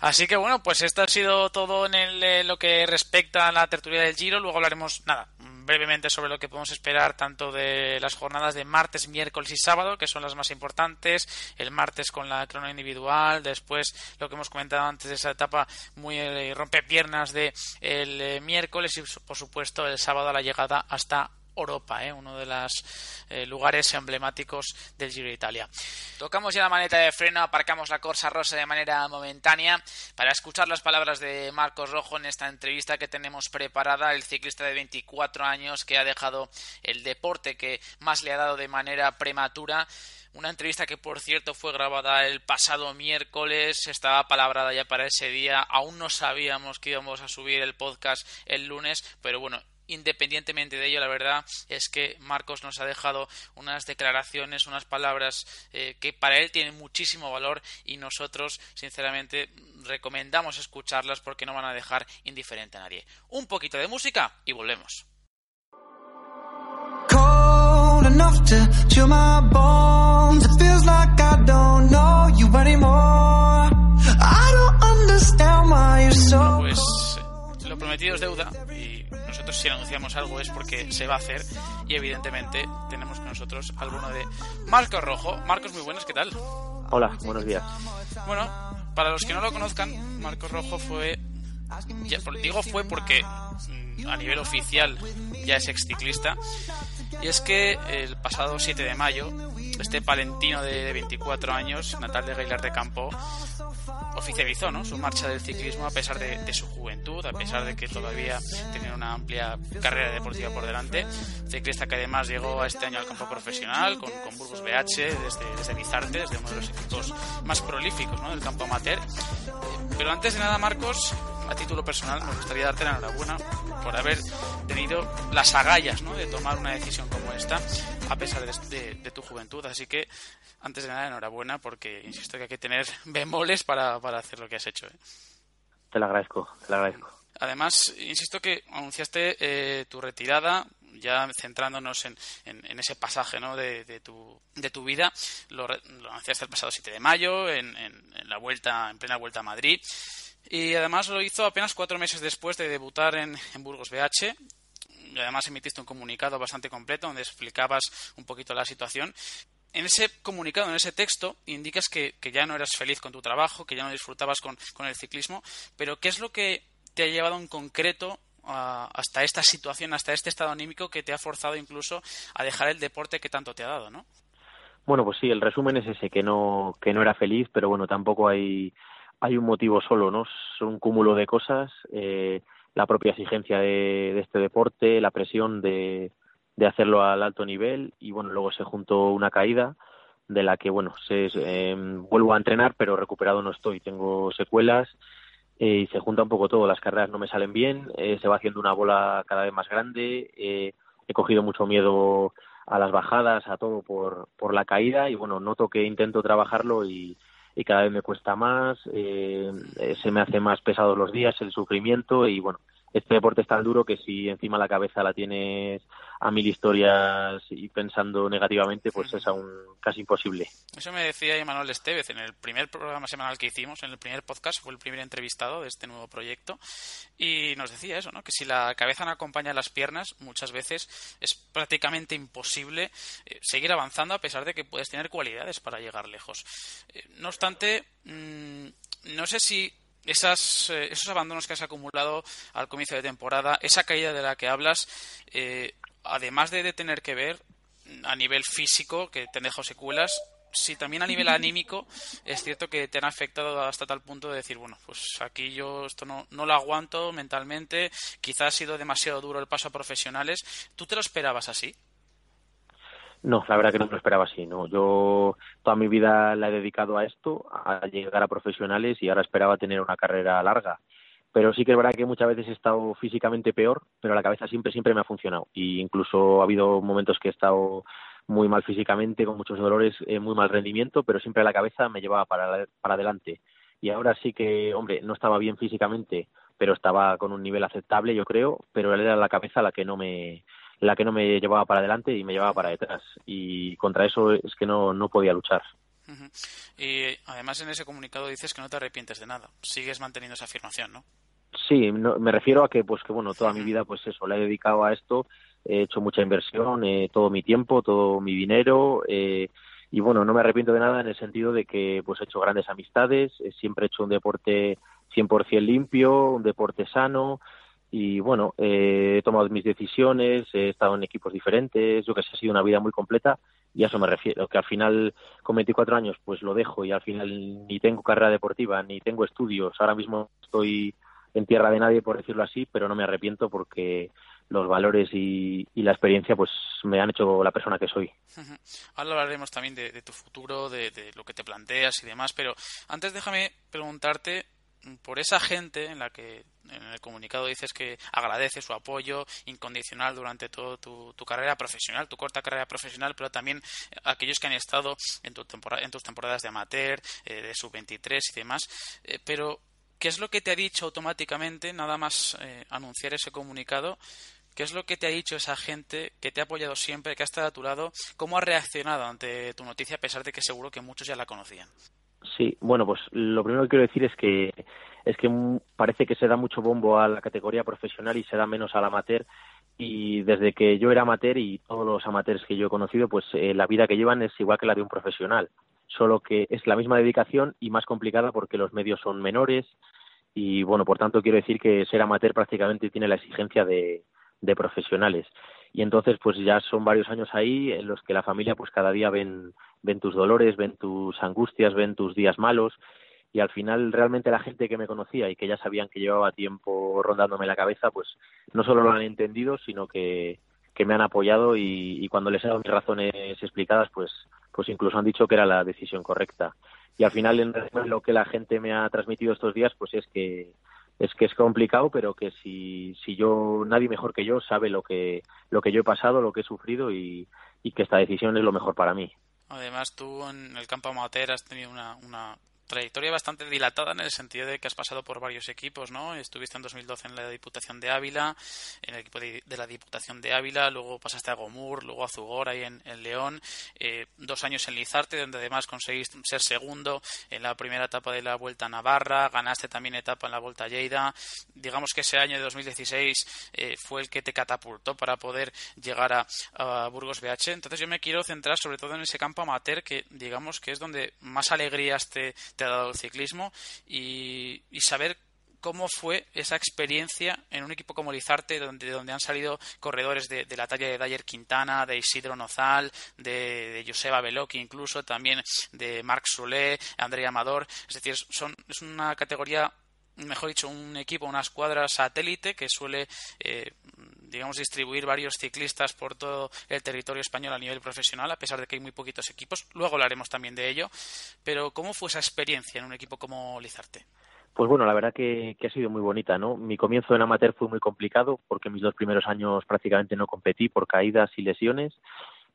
Así que bueno, pues esto ha sido todo en el, lo que respecta a la tertulia del Giro. Luego hablaremos, nada, brevemente sobre lo que podemos esperar tanto de las jornadas de martes, miércoles y sábado, que son las más importantes. El martes con la crono individual, después lo que hemos comentado antes de esa etapa muy eh, rompepiernas de el eh, miércoles y por supuesto el sábado la llegada hasta Europa, ¿eh? uno de los lugares emblemáticos del Giro de Italia. Tocamos ya la maneta de freno, aparcamos la Corsa Rosa de manera momentánea para escuchar las palabras de Marcos Rojo en esta entrevista que tenemos preparada, el ciclista de 24 años que ha dejado el deporte que más le ha dado de manera prematura. Una entrevista que, por cierto, fue grabada el pasado miércoles, estaba palabrada ya para ese día. Aún no sabíamos que íbamos a subir el podcast el lunes, pero bueno, independientemente de ello, la verdad es que Marcos nos ha dejado unas declaraciones, unas palabras eh, que para él tienen muchísimo valor y nosotros, sinceramente, recomendamos escucharlas porque no van a dejar indiferente a nadie. Un poquito de música y volvemos. So. Pues lo prometido es deuda y nosotros si anunciamos algo es porque se va a hacer y evidentemente tenemos con nosotros alguno de Marcos Rojo. Marcos, muy buenas, ¿qué tal? Hola, buenos días. Bueno, para los que no lo conozcan, Marcos Rojo fue. ya, digo fue porque mm, a nivel oficial ya es exciclista. Y es que el pasado 7 de mayo, este palentino de, de 24 años, natal de Gailar de Campo, oficializó ¿no? su marcha del ciclismo a pesar de, de su juventud, a pesar de que todavía tenía una amplia carrera deportiva por delante. Ciclista que además llegó a este año al campo profesional con, con Burgos BH desde, desde Bizarte, desde uno de los equipos más prolíficos ¿no? del campo amateur. Pero antes de nada, Marcos, a título personal, me gustaría darte la enhorabuena por haber tenido las agallas ¿no? de tomar una decisión como esta, a pesar de, de- de tu juventud. Así que, antes de nada, enhorabuena, porque insisto que hay que tener bemoles para, para hacer lo que has hecho. ¿eh? Te lo agradezco, te lo agradezco. Además, insisto que anunciaste eh, tu retirada, ya centrándonos en, en- en ese pasaje ¿no? de, de tu, de tu vida. Lo, lo anunciaste el pasado 7 de mayo, en, en- en la vuelta, en plena vuelta a Madrid. Y además lo hizo apenas cuatro meses después de debutar en, en Burgos BH. además emitiste un comunicado bastante completo donde explicabas un poquito la situación. En ese comunicado, en ese texto, indicas que, ya no eras feliz con tu trabajo, que ya no disfrutabas con, el ciclismo, pero ¿qué es lo que te ha llevado en concreto hasta esta situación, hasta este estado anímico que te ha forzado incluso a dejar el deporte que tanto te ha dado, ¿no? Bueno, pues sí, el resumen es ese, que no, que no era feliz, pero bueno, tampoco hay, hay un motivo solo, ¿no? Son un cúmulo de cosas, eh, la propia exigencia de, este deporte, la presión de, de hacerlo al alto nivel y bueno, luego se juntó una caída de la que, bueno, se, eh, vuelvo a entrenar, pero recuperado no estoy, tengo secuelas eh, y se junta un poco todo, las carreras no me salen bien, eh, se va haciendo una bola cada vez más grande, he cogido mucho miedo a las bajadas, a todo por, por la caída y bueno, noto que intento trabajarlo y, y cada vez me cuesta más, eh, se me hace más pesados los días, el sufrimiento y bueno, este deporte es tan duro que si encima la cabeza la tienes a mil historias y pensando negativamente, pues es aún casi imposible. Eso me decía Emanuel Estevez en el primer programa semanal que hicimos, en el primer podcast, fue el primer entrevistado de este nuevo proyecto, y nos decía eso, ¿no? que si la cabeza no acompaña a las piernas, muchas veces es prácticamente imposible eh, seguir avanzando a pesar de que puedes tener cualidades para llegar lejos. Eh, no obstante, mm, no sé si esas, eh, esos abandonos que has acumulado al comienzo de temporada, esa caída de la que hablas, eh, además de, tener que ver a nivel físico, que te han dejado secuelas, si también a nivel anímico es cierto que te han afectado hasta tal punto de decir, bueno, pues aquí yo esto no, no lo aguanto mentalmente, quizás ha sido demasiado duro el paso a profesionales. ¿Tú te lo esperabas así? No, la verdad que no lo esperaba así. No, yo toda mi vida la he dedicado a esto, a llegar a profesionales y ahora esperaba tener una carrera larga. Pero sí que es verdad que muchas veces he estado físicamente peor, pero la cabeza siempre siempre me ha funcionado. Y incluso ha habido momentos que he estado muy mal físicamente, con muchos dolores, eh, muy mal rendimiento, pero siempre la cabeza me llevaba para, para adelante. Y ahora sí que, hombre, no estaba bien físicamente, pero estaba con un nivel aceptable, yo creo, pero era la cabeza la que no me la que no me llevaba para adelante y me llevaba para detrás. Y contra eso es que no, no podía luchar. Y además en ese comunicado dices que no te arrepientes de nada. Sigues manteniendo esa afirmación, ¿no? Sí, me refiero a que, pues que bueno, toda mi vida, pues eso, la he dedicado a esto. He hecho mucha inversión, eh, todo mi tiempo, todo mi dinero. Eh, y bueno, no me arrepiento de nada en el sentido de que, pues he hecho grandes amistades. siempre he hecho un deporte 100% limpio, un deporte sano y bueno, eh, he tomado mis decisiones, he estado en equipos diferentes, yo que sé, ha sido una vida muy completa y a eso me refiero, que al final con 24 años pues lo dejo y al final ni tengo carrera deportiva, ni tengo estudios, ahora mismo estoy en tierra de nadie por decirlo así, pero no me arrepiento porque los valores y, la experiencia pues me han hecho la persona que soy. Ahora hablaremos también de, tu futuro, de, lo que te planteas y demás, pero antes déjame preguntarte por esa gente en la que en el comunicado dices que agradece su apoyo incondicional durante toda tu, carrera profesional, tu corta carrera profesional, pero también aquellos que han estado en, tu temporada, en tus temporadas de amateur, eh, de sub-23 y demás. Eh, pero, ¿qué es lo que te ha dicho automáticamente, nada más eh, anunciar ese comunicado? ¿Qué es lo que te ha dicho esa gente que te ha apoyado siempre, que ha estado a tu lado? ¿Cómo ha reaccionado ante tu noticia, a pesar de que seguro que muchos ya la conocían? Sí, bueno, pues lo primero que quiero decir es que es que parece que se da mucho bombo a la categoría profesional y se da menos al amateur. Y desde que yo era amateur y todos los amateurs que yo he conocido, pues eh, la vida que llevan es igual que la de un profesional, solo que es la misma dedicación y más complicada porque los medios son menores. Y bueno, por tanto quiero decir que ser amateur prácticamente tiene la exigencia de, de profesionales y entonces pues ya son varios años ahí en los que la familia pues cada día ven ven tus dolores, ven tus angustias, ven tus días malos y al final realmente la gente que me conocía y que ya sabían que llevaba tiempo rondándome la cabeza, pues no solo lo han entendido, sino que, que me han apoyado y, cuando les he dado mis razones explicadas, pues, pues incluso han dicho que era la decisión correcta. Y al final en lo que la gente me ha transmitido estos días, pues es que es que es complicado, pero que si, si yo, nadie mejor que yo sabe lo que, lo que yo he pasado, lo que he sufrido y, y que esta decisión es lo mejor para mí. Además, tú en el campo amateur has tenido una, una trayectoria bastante dilatada en el sentido de que has pasado por varios equipos, ¿no? Estuviste en 2012 en la Diputación de Ávila, en el equipo de, la Diputación de Ávila, luego pasaste a Gomur, luego a Zugor ahí en, León, eh, dos años en Lizarte, donde además conseguiste ser segundo en la primera etapa de la Vuelta a Navarra, ganaste también etapa en la Vuelta a Lleida. Digamos que ese año de 2016 eh, fue el que te catapultó para poder llegar a, a Burgos BH. Entonces yo me quiero centrar sobre todo en ese campo amateur que digamos que es donde más alegrías te, te ha dado el ciclismo y, saber cómo fue esa experiencia en un equipo como Lizarte, donde, donde han salido corredores de, la talla de Dyer Quintana, de Isidro Nozal, de, de Joseba Veloki incluso, también de Marc Solé, Andrea Amador. Es decir, son, es una categoría mejor dicho, un equipo, una escuadra satélite que suele, eh, digamos, distribuir varios ciclistas por todo el territorio español a nivel profesional, a pesar de que hay muy poquitos equipos. Luego hablaremos también de ello. Pero, ¿cómo fue esa experiencia en un equipo como Lizarte? Pues bueno, la verdad que, ha sido muy bonita, ¿no? Mi comienzo en amateur fue muy complicado porque mis dos primeros años prácticamente no competí por caídas y lesiones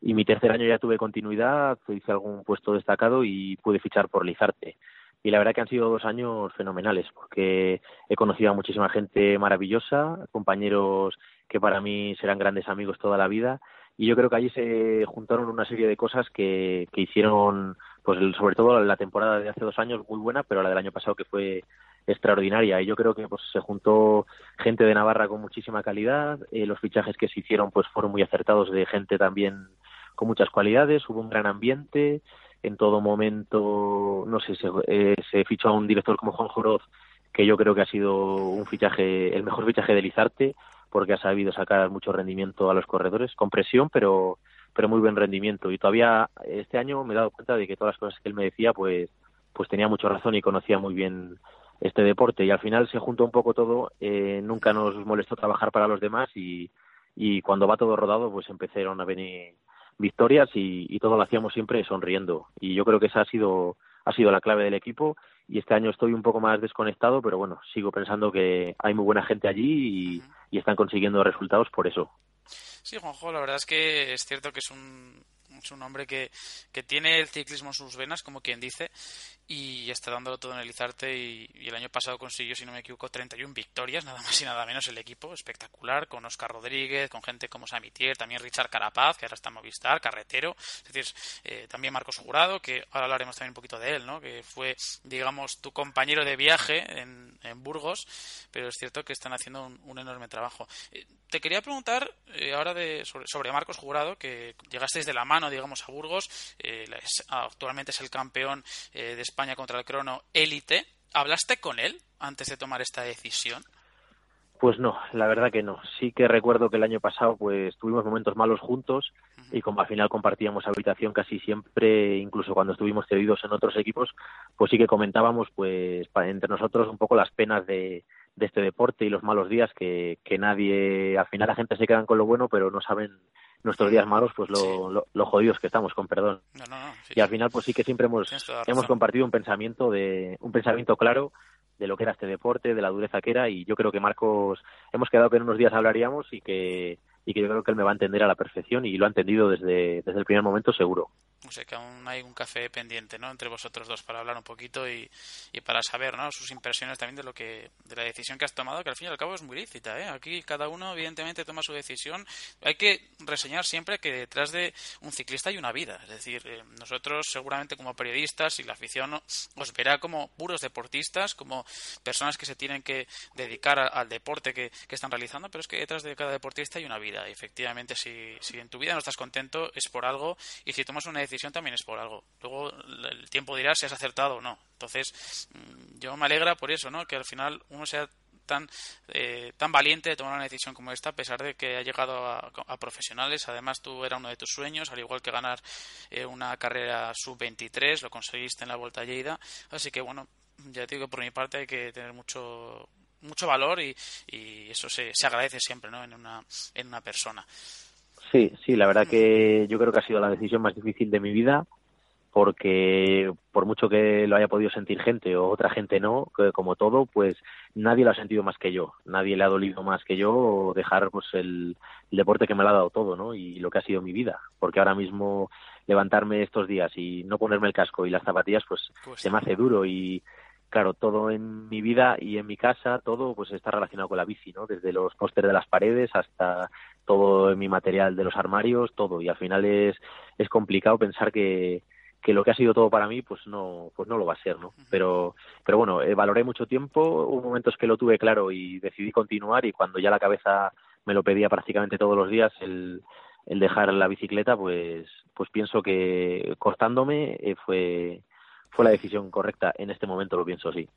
y mi tercer año ya tuve continuidad, hice algún puesto destacado y pude fichar por Lizarte y la verdad que han sido dos años fenomenales porque he conocido a muchísima gente maravillosa, compañeros que para mí serán grandes amigos toda la vida y yo creo que allí se juntaron una serie de cosas que, que hicieron, pues sobre todo la temporada de hace dos años muy buena, pero la del año pasado que fue extraordinaria. Y yo creo que pues se juntó gente de Navarra con muchísima calidad, eh, los fichajes que se hicieron pues fueron muy acertados de gente también con muchas cualidades, hubo un gran ambiente en todo momento, no sé, se, eh, fichó a un director como Juan Joroz, que yo creo que ha sido un fichaje, el mejor fichaje de Lizarte, porque ha sabido sacar mucho rendimiento a los corredores, con presión, pero, pero muy buen rendimiento. Y todavía este año me he dado cuenta de que todas las cosas que él me decía, pues, pues tenía mucho razón y conocía muy bien este deporte. Y al final se juntó un poco todo, eh, nunca nos molestó trabajar para los demás y, y cuando va todo rodado, pues empezaron a venir victorias y, todo lo hacíamos siempre sonriendo. Y yo creo que esa ha sido, ha sido la clave del equipo. Y este año estoy un poco más desconectado, pero bueno, sigo pensando que hay muy buena gente allí y, y están consiguiendo resultados por eso. Sí, Juanjo, la verdad es que es cierto que es un, es un hombre que, que tiene el ciclismo en sus venas, como quien dice, y está dándolo todo en el Izarte y, el año pasado consiguió, si no me equivoco, 31 victorias, nada más y nada menos el equipo, espectacular, con Oscar Rodríguez, con gente como Samitier, también Richard Carapaz, que ahora está Movistar, Carretero, es decir, eh, también Marcos Jurado, que ahora hablaremos también un poquito de él, ¿no? que fue, digamos, tu compañero de viaje en, en Burgos, pero es cierto que están haciendo un, enorme trabajo. Eh, te quería preguntar eh, ahora de, sobre, Marcos Jurado, que llegasteis de la mano, digamos, a Burgos, actualmente es el campeón de España contra el crono élite. ¿Hablaste con él antes de tomar esta decisión? Pues no, la verdad que no. Sí que recuerdo que el año pasado pues tuvimos momentos malos juntos y como al final compartíamos habitación casi siempre, incluso cuando estuvimos cedidos en otros equipos, pues sí que comentábamos pues entre nosotros un poco las penas de, este deporte y los malos días que, que nadie, al final la gente se quedan con lo bueno pero no saben nuestros días malos, pues lo, lo, jodidos que estamos, con perdón. y al final, pues sí que siempre hemos, hemos compartido un pensamiento de un pensamiento claro de lo que era este deporte, de la dureza que era, y yo creo que Marcos, hemos quedado que en unos días hablaríamos y que, y que yo creo que él me va a entender a la perfección y lo ha entendido desde, desde el primer momento seguro. O sea que aún hay un café pendiente, ¿no? Entre vosotros dos para hablar un poquito y, y, para saber, ¿no? Sus impresiones también de lo que, de la decisión que has tomado, que al fin y al cabo es muy lícita, ¿eh? Aquí cada uno evidentemente toma su decisión. Hay que reseñar siempre que detrás de un ciclista hay una vida. Es decir, eh, nosotros seguramente como periodistas y la afición os verá como puros deportistas, como personas que se tienen que dedicar al deporte que, que, están realizando, pero es que detrás de cada deportista hay una vida. Y efectivamente, si, si en tu vida no estás contento es por algo y si tomas una decisión también es por algo. Luego el tiempo dirá si has acertado o no. Entonces, mm, yo me alegra por eso, ¿no? Que al final uno sea tan, eh, tan valiente de tomar una decisión como esta, a pesar de que ha llegado a, profesionales. Además, tú era uno de tus sueños, al igual que ganar eh, una carrera sub-23, lo conseguiste en la Vuelta a Lleida. Así que, bueno, ya te digo, por mi parte hay que tener mucho mucho valor y, y eso se, se agradece siempre ¿no? en, una, en una persona. Sí, sí, la verdad que yo creo que ha sido la decisión más difícil de mi vida porque por mucho que lo haya podido sentir gente o otra gente no, como todo, pues nadie lo ha sentido más que yo, nadie le ha dolido más que yo dejar pues el, deporte que me lo ha dado todo, ¿no? Y lo que ha sido mi vida, porque ahora mismo levantarme estos días y no ponerme el casco y las zapatillas, pues, pues se me hace duro y claro, todo en mi vida y en mi casa, todo pues está relacionado con la bici, ¿no? Desde los pósteres de las paredes hasta todo mi material de los armarios, todo. Y al final es, es complicado pensar que, que lo que ha sido todo para mí pues no pues no lo va a ser no pero pero bueno eh, valoré mucho tiempo hubo momentos que lo tuve claro y decidí continuar y cuando ya la cabeza me lo pedía prácticamente todos los días el, el dejar la bicicleta pues pues pienso que cortándome eh, fue fue la decisión correcta. En este momento lo pienso sí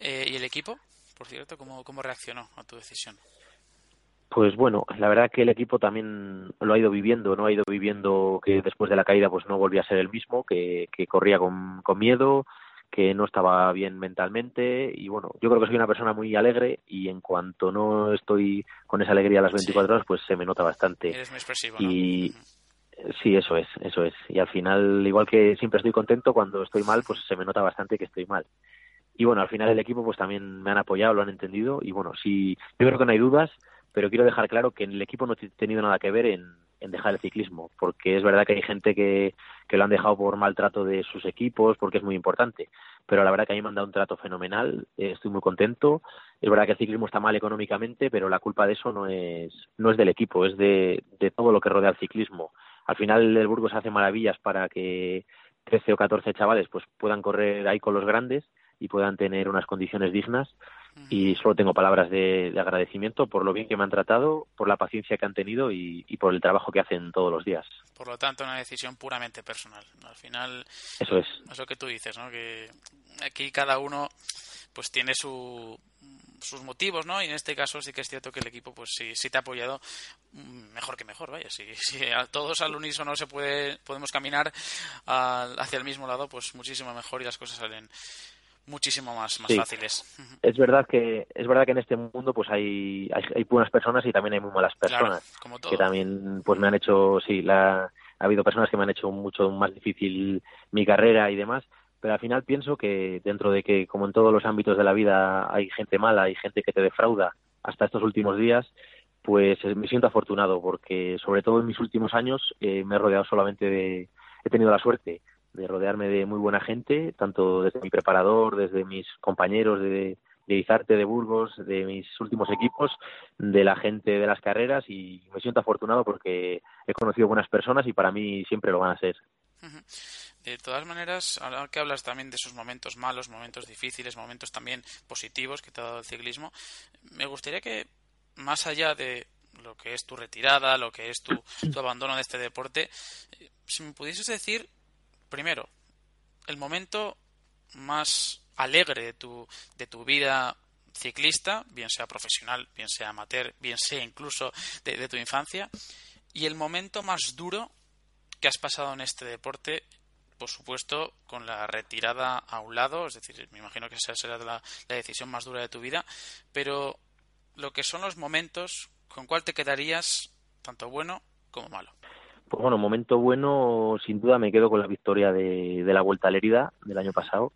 eh, y el equipo por cierto cómo cómo reaccionó a tu decisión pues bueno, la verdad que el equipo también lo ha ido viviendo, ¿no? Ha ido viviendo que después de la caída pues no volvía a ser el mismo, que, que corría con, con miedo, que no estaba bien mentalmente. Y bueno, yo creo que soy una persona muy alegre y en cuanto no estoy con esa alegría las 24 horas pues se me nota bastante. Eres muy expresivo, Y sí, eso es, eso es. Y al final, igual que siempre estoy contento, cuando estoy mal pues se me nota bastante que estoy mal. Y bueno, al final el equipo pues también me han apoyado, lo han entendido y bueno, sí, yo creo que no hay dudas pero quiero dejar claro que en el equipo no he tenido nada que ver en, dejar el ciclismo, porque es verdad que hay gente que, que lo han dejado por maltrato de sus equipos, porque es muy importante, pero la verdad que a mí me han dado un trato fenomenal, eh, estoy muy contento, es verdad que el ciclismo está mal económicamente, pero la culpa de eso no es, no es del equipo, es de, de todo lo que rodea al ciclismo. Al final el Burgos hace maravillas para que 13 o 14 chavales pues puedan correr ahí con los grandes y puedan tener unas condiciones dignas y solo tengo palabras de, agradecimiento por lo bien que me han tratado, por la paciencia que han tenido y, por el trabajo que hacen todos los días. Por lo tanto, una decisión puramente personal. Al final, eso es. Eso que tú dices, ¿no? Que aquí cada uno pues tiene su, sus motivos, ¿no? Y en este caso sí que es cierto que el equipo, pues sí, sí te ha apoyado mejor que mejor, vaya. Si, si a todos al unísono se puede, podemos caminar hacia el mismo lado, pues muchísimo mejor y las cosas salen muchísimo más, más fáciles. Es verdad que es verdad que en este mundo pues hay, hay, buenas personas y también hay muy malas personas que también pues me han hecho sí la ha habido personas que me han hecho mucho más difícil mi carrera y demás pero al final pienso que dentro de que como en todos los ámbitos de la vida hay gente mala hay gente que te defrauda hasta estos últimos días pues eh, me siento afortunado porque sobre todo en mis últimos años eh, me he rodeado solamente de he tenido la suerte de rodearme de muy buena gente, tanto desde mi preparador, desde mis compañeros de, Izarte, de Burgos, de mis últimos equipos, de la gente de las carreras y me siento afortunado porque he conocido buenas personas y para mí siempre lo van a ser. De todas maneras, ahora que hablas también de esos momentos malos, momentos difíciles, momentos también positivos que te ha dado el ciclismo, me gustaría que, más allá de lo que es tu retirada, lo que es tu, tu abandono de este deporte, eh, si me pudieses decir primero, el momento más alegre de tu, de tu vida ciclista, bien sea profesional, bien sea amateur, bien sea incluso de, tu infancia, y el momento más duro que has pasado en este deporte, por supuesto, con la retirada a un lado, es decir, me imagino que esa será la, decisión más dura de tu vida, pero lo que son los momentos, ¿con cuál te quedarías, tanto bueno como malo? Pues bueno, momento bueno, sin duda me quedo con la victoria de, la Vuelta a Lerida del año pasado,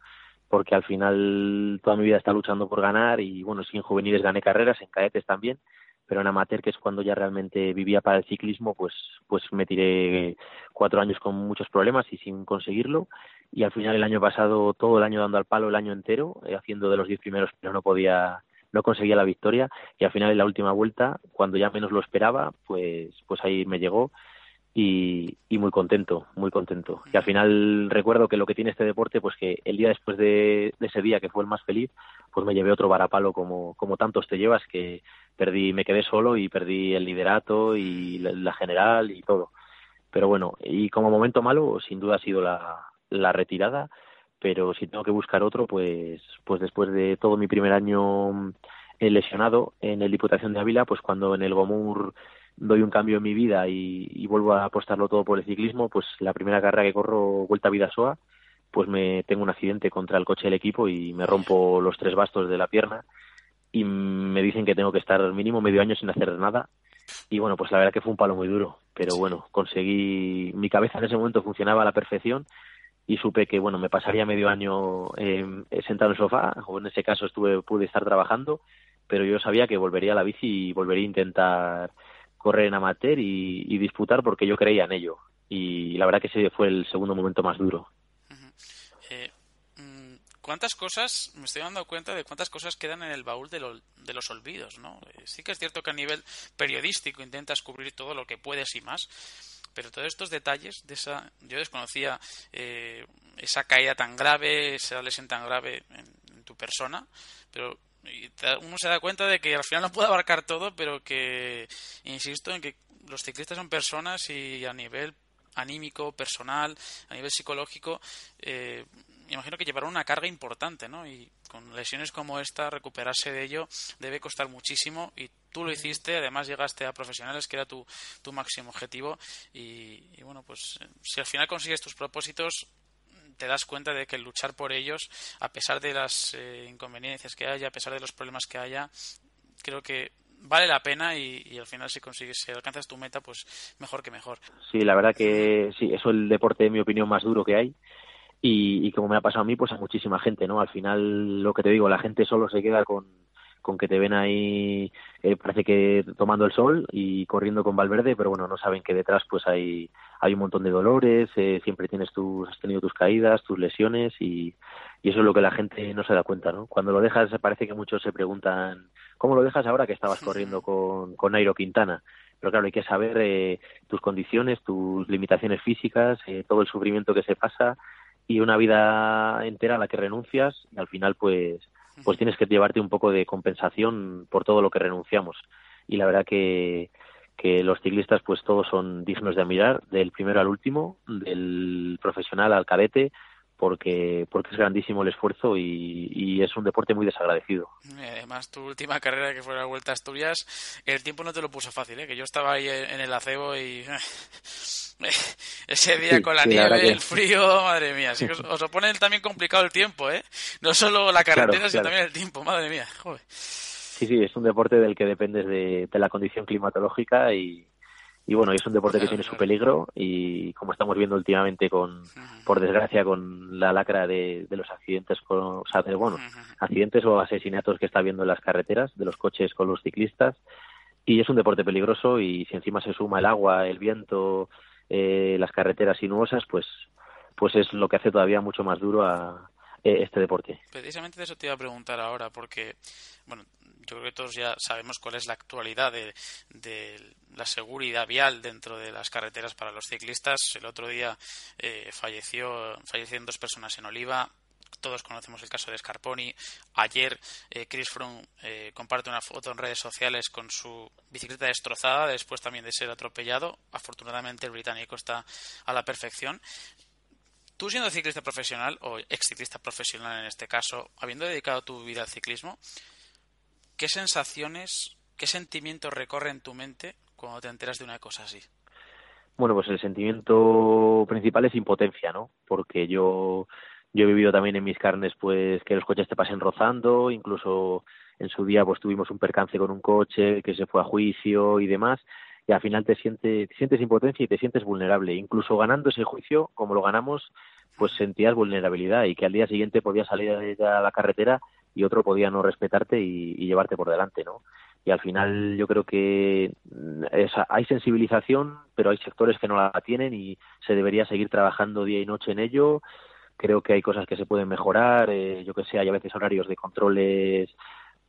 porque al final toda mi vida está luchando por ganar y bueno, si en juveniles gané carreras, en cadetes también, pero en amateur, que es cuando ya realmente vivía para el ciclismo, pues, pues me tiré cuatro años con muchos problemas y sin conseguirlo. Y al final el año pasado, todo el año dando al palo el año entero, eh, haciendo de los diez primeros, pero no podía, no conseguía la victoria. Y al final en la última vuelta, cuando ya menos lo esperaba, pues, pues ahí me llegó y, muy contento, muy contento. Y al final recuerdo que lo que tiene este deporte, pues que el día después de, ese día que fue el más feliz, pues me llevé otro varapalo como, como tantos te llevas, que perdí, me quedé solo y perdí el liderato y la, general y todo. Pero bueno, y como momento malo, sin duda ha sido la, la retirada, pero si tengo que buscar otro, pues, pues después de todo mi primer año eh, lesionado en el Diputación de Ávila, pues cuando en el Gomur doy un cambio en mi vida y, vuelvo a apostarlo todo por el ciclismo, pues la primera carrera que corro Vuelta a Vidasoa, pues me tengo un accidente contra el coche del equipo y me rompo los tres bastos de la pierna y me dicen que tengo que estar mínimo medio año sin hacer nada. Y bueno, pues la verdad que fue un palo muy duro, pero bueno, conseguí, mi cabeza en ese momento funcionaba a la perfección y supe que bueno, me pasaría medio año eh, sentado en el sofá, o en ese caso estuve, pude estar trabajando, pero yo sabía que volvería a la bici y volvería a intentar correr en amateur y, y disputar porque yo creía en ello. Y la verdad que ese fue el segundo momento más duro. Eh, mm, ¿Cuántas cosas, me estoy dando cuenta de cuántas cosas quedan en el baúl de, lo- de los olvidos, ¿no? Eh, Sí que es cierto que a nivel periodístico intentas cubrir todo lo que puedes y más, pero todos estos detalles de esa, yo desconocía eh, esa caída tan grave, esa lesión tan grave en, en tu persona, pero y uno se da cuenta de que al final no puede abarcar todo, pero que insisto en que los ciclistas son personas y a nivel anímico, personal, a nivel psicológico, eh, me imagino que llevará una carga importante, ¿no? Y con lesiones como esta, recuperarse de ello debe costar muchísimo y tú lo hiciste, además llegaste a profesionales, que era tu, tu máximo objetivo y, y bueno, pues eh, si al final consigues tus propósitos, te das cuenta de que luchar por ellos, a pesar de las eh, inconveniencias que haya, a pesar de los problemas que haya, creo que vale la pena y, al final si consigues, si alcanzas tu meta, pues mejor que mejor. Sí, la verdad que sí, eso es el deporte, en mi opinión, más duro que hay. Y, y como me ha pasado a mí, pues a muchísima gente, ¿no? Al final, lo que te digo, la gente solo se queda con, con que te ven ahí, eh, parece que tomando el sol y corriendo con Valverde, pero bueno, no saben que detrás pues hay, hay un montón de dolores, eh, siempre tienes tus, has tenido tus caídas, tus lesiones y, y eso es lo que la gente no se da cuenta, ¿no? Cuando lo dejas, parece que muchos se preguntan, ¿cómo lo dejas ahora que estabas corriendo con, con Nairo Quintana? Pero claro, hay que saber eh, tus condiciones, tus limitaciones físicas, eh, todo el sufrimiento que se pasa y una vida entera a la que renuncias y al final pues pues tienes que llevarte un poco de compensación por todo lo que renunciamos. Y la verdad que que los ciclistas pues todos son dignos de admirar del primero al último del profesional al cadete porque porque es grandísimo el esfuerzo y, y es un deporte muy desagradecido Eh, Además, tu última carrera, que fue la Vuelta a Asturias, el tiempo no te lo puso fácil, ¿eh? que yo estaba ahí en el acebo y ese día Sí, con la sí, la nieve, que- el frío, madre mía, sí que os, os lo pone también complicado el tiempo, ¿eh? No solo la carretera, Claro, sino claro. también el tiempo, madre mía, joder. Sí, sí, es un deporte del que dependes de, de la condición climatológica y, y bueno, es un deporte que tiene su peligro y como estamos viendo últimamente con, por desgracia, con la lacra de, de los accidentes, con, o sea, de, bueno, accidentes o asesinatos que está habiendo en las carreteras de los coches con los ciclistas y es un deporte peligroso y si encima se suma el agua, el viento, eh, las carreteras sinuosas, pues, pues es lo que hace todavía mucho más duro a eh, este deporte. Precisamente de eso te iba a preguntar ahora, porque, bueno, yo creo que todos ya sabemos cuál es la actualidad de, la seguridad vial dentro de las carreteras para los ciclistas. El otro día eh, falleció, fallecieron dos personas en Oliva. Todos conocemos el caso de Scarponi. Ayer eh, Chris Froome eh, comparte una foto en redes sociales con su bicicleta destrozada después también de ser atropellado. Afortunadamente el británico está a la perfección. Tú siendo ciclista profesional, o ex ciclista profesional en este caso, habiendo dedicado tu vida al ciclismo, ¿qué sensaciones, qué sentimientos recorren tu mente cuando te enteras de una cosa así? Bueno, pues el sentimiento principal es impotencia, ¿no? Porque yo, yo he vivido también en mis carnes, pues, que los coches te pasen rozando, incluso en su día, pues, tuvimos un percance con un coche que se fue a juicio y demás, y al final te sientes, te sientes impotencia y te sientes vulnerable. Incluso ganando ese juicio, como lo ganamos, pues sentías vulnerabilidad y que al día siguiente podías salir a la carretera y otro podía no respetarte y, llevarte por delante, ¿no? y al final yo creo que mm, es- hay sensibilización, pero hay sectores que no la tienen y se debería seguir trabajando día y noche en ello. Creo que hay cosas que se pueden mejorar, eh, yo que sé, hay a veces horarios de controles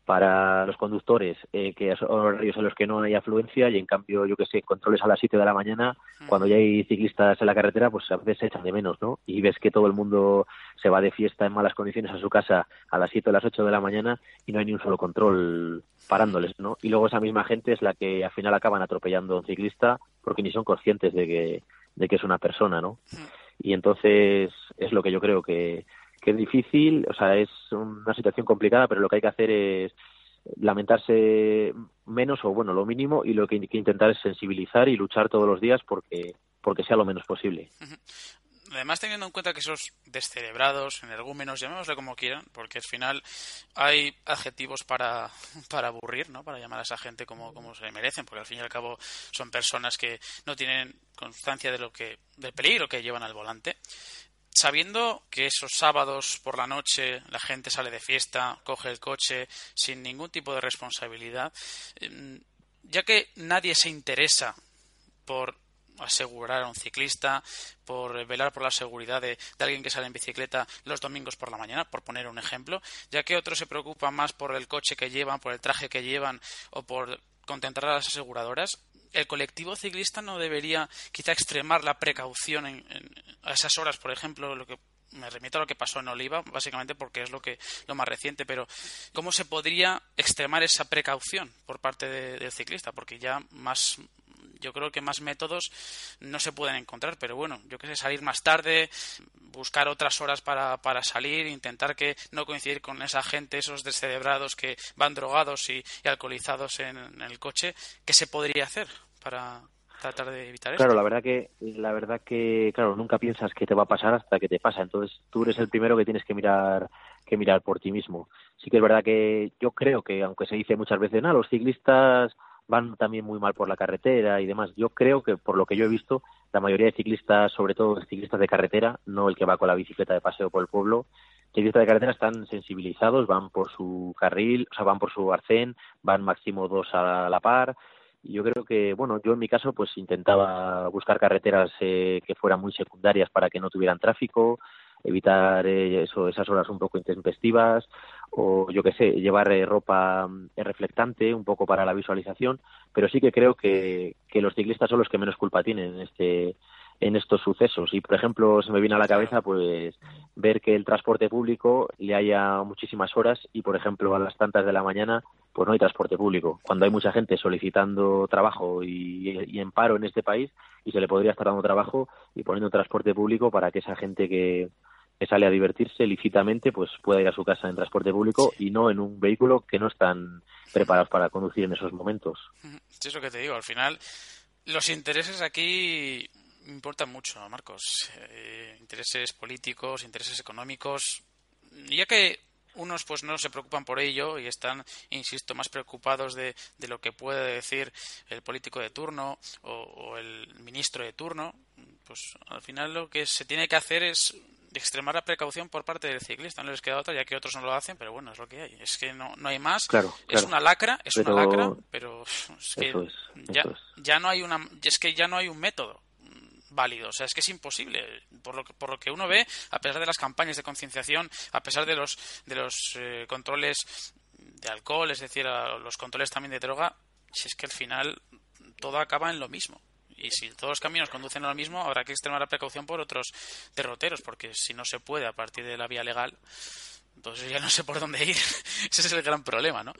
para los conductores, eh, que son horarios en los que no hay afluencia y en cambio, yo que sé, controles a las 7 de la mañana, cuando ya hay ciclistas en la carretera, pues a veces se echan de menos, ¿no? Y ves que todo el mundo se va de fiesta en malas condiciones a su casa a las 7 o las 8 de la mañana y no hay ni un solo control parándoles, ¿no? Y luego esa misma gente es la que al final acaban atropellando a un ciclista porque ni son conscientes de que, de que es una persona, ¿no? Y entonces es lo que yo creo que, que es difícil, o sea, es una situación complicada, pero lo que hay que hacer es lamentarse menos o bueno, lo mínimo y lo que hay que intentar es sensibilizar y luchar todos los días porque porque sea lo menos posible. Además, teniendo en cuenta que esos descerebrados, energúmenos, llamémosle como quieran, porque al final hay adjetivos para, para aburrir, ¿no? Para llamar a esa gente como, como se merecen, porque al fin y al cabo son personas que no tienen constancia de lo que, del peligro que llevan al volante. Sabiendo que esos sábados por la noche la gente sale de fiesta, coge el coche sin ningún tipo de responsabilidad, em, ya que nadie se interesa por asegurar a un ciclista, por velar por la seguridad de, alguien que sale en bicicleta los domingos por la mañana, por poner un ejemplo, ya que otros se preocupan más por el coche que llevan, por el traje que llevan o por contentar a las aseguradoras, el colectivo ciclista no debería quizá extremar la precaución en, a esas horas, por ejemplo, lo que me remito a lo que pasó en Oliva, básicamente porque es lo que lo más reciente, pero ¿cómo se podría extremar esa precaución por parte del ciclista? Porque ya más yo creo que más métodos no se pueden encontrar, pero bueno, yo que sé, salir más tarde, buscar otras horas para, para salir, intentar que no coincidir con esa gente, esos descerebrados que van drogados y, alcoholizados en, el coche, ¿qué se podría hacer para tratar de evitar eso? Claro, la verdad que la verdad que claro, nunca piensas que te va a pasar hasta que te pasa, entonces tú eres el primero que tienes que mirar que mirar por ti mismo. Sí que es verdad que yo creo que aunque se dice muchas veces, no, los ciclistas van también muy mal por la carretera y demás. Yo creo que, por lo que yo he visto, la mayoría de ciclistas, sobre todo ciclistas de carretera, no el que va con la bicicleta de paseo por el pueblo, ciclistas de carretera están sensibilizados, van por su carril, o sea, van por su arcén, van máximo dos a la par. Yo creo que, bueno, yo en mi caso, pues intentaba buscar carreteras eh, que fueran muy secundarias para que no tuvieran tráfico, evitar eh, eso, esas horas un poco intempestivas o yo qué sé, llevar eh, ropa mm, reflectante un poco para la visualización, pero sí que creo que, que los ciclistas son los que menos culpa tienen en este en estos sucesos. Y por ejemplo se me viene a la cabeza pues ver que el transporte público le haya muchísimas horas y por ejemplo a las tantas de la mañana pues no hay transporte público. Cuando hay mucha gente solicitando trabajo y, y en paro en este país y se le podría estar dando trabajo y poniendo transporte público para que esa gente que que sale a divertirse lícitamente, pues pueda ir a su casa en transporte público y no en un vehículo que no están preparados para conducir en esos momentos. Sí, es lo que te digo. Al final, los intereses aquí importan mucho, Marcos. Eh, intereses políticos, intereses económicos. Ya que unos pues no se preocupan por ello y están, insisto, más preocupados de, de lo que puede decir el político de turno o, o el ministro de turno, pues al final lo que se tiene que hacer es extremar la precaución por parte del ciclista. No les queda otra, ya que otros no lo hacen, pero bueno, es lo que hay. Es que no, no hay más. Es una lacra, es una lacra, pero es que ya, ya no hay una, es que ya no hay un método válido. O sea, es que es imposible. Por lo que, por lo que uno ve, a pesar de las campañas de concienciación, a pesar de los, de los eh, controles de alcohol, es decir, los controles también de droga, si es que al final todo acaba en lo mismo y si todos los caminos conducen a lo mismo, habrá que extremar la precaución por otros derroteros, porque si no se puede a partir de la vía legal, entonces ya no sé por dónde ir. Ese es el gran problema, ¿no?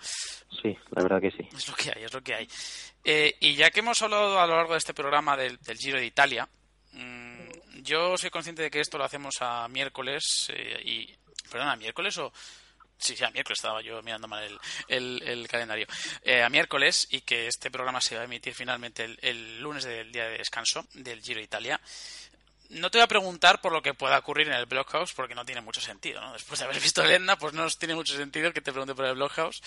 Sí, la verdad que sí. Es lo que hay, es lo que hay. Eh, y ya que hemos hablado a lo largo de este programa del, Giro de Italia, mm, yo soy consciente de que esto lo hacemos a miércoles eh, y... Perdón, a miércoles o Sí, sí, a miércoles estaba yo mirando mal el, calendario. Eh, a miércoles y que este programa se va a emitir finalmente el, lunes del día de descanso del Giro Italia. No te voy a preguntar por lo que pueda ocurrir en el Blockhouse porque no tiene mucho sentido, ¿no? Después de haber visto el Etna, pues no tiene mucho sentido que te pregunte por el Blockhouse.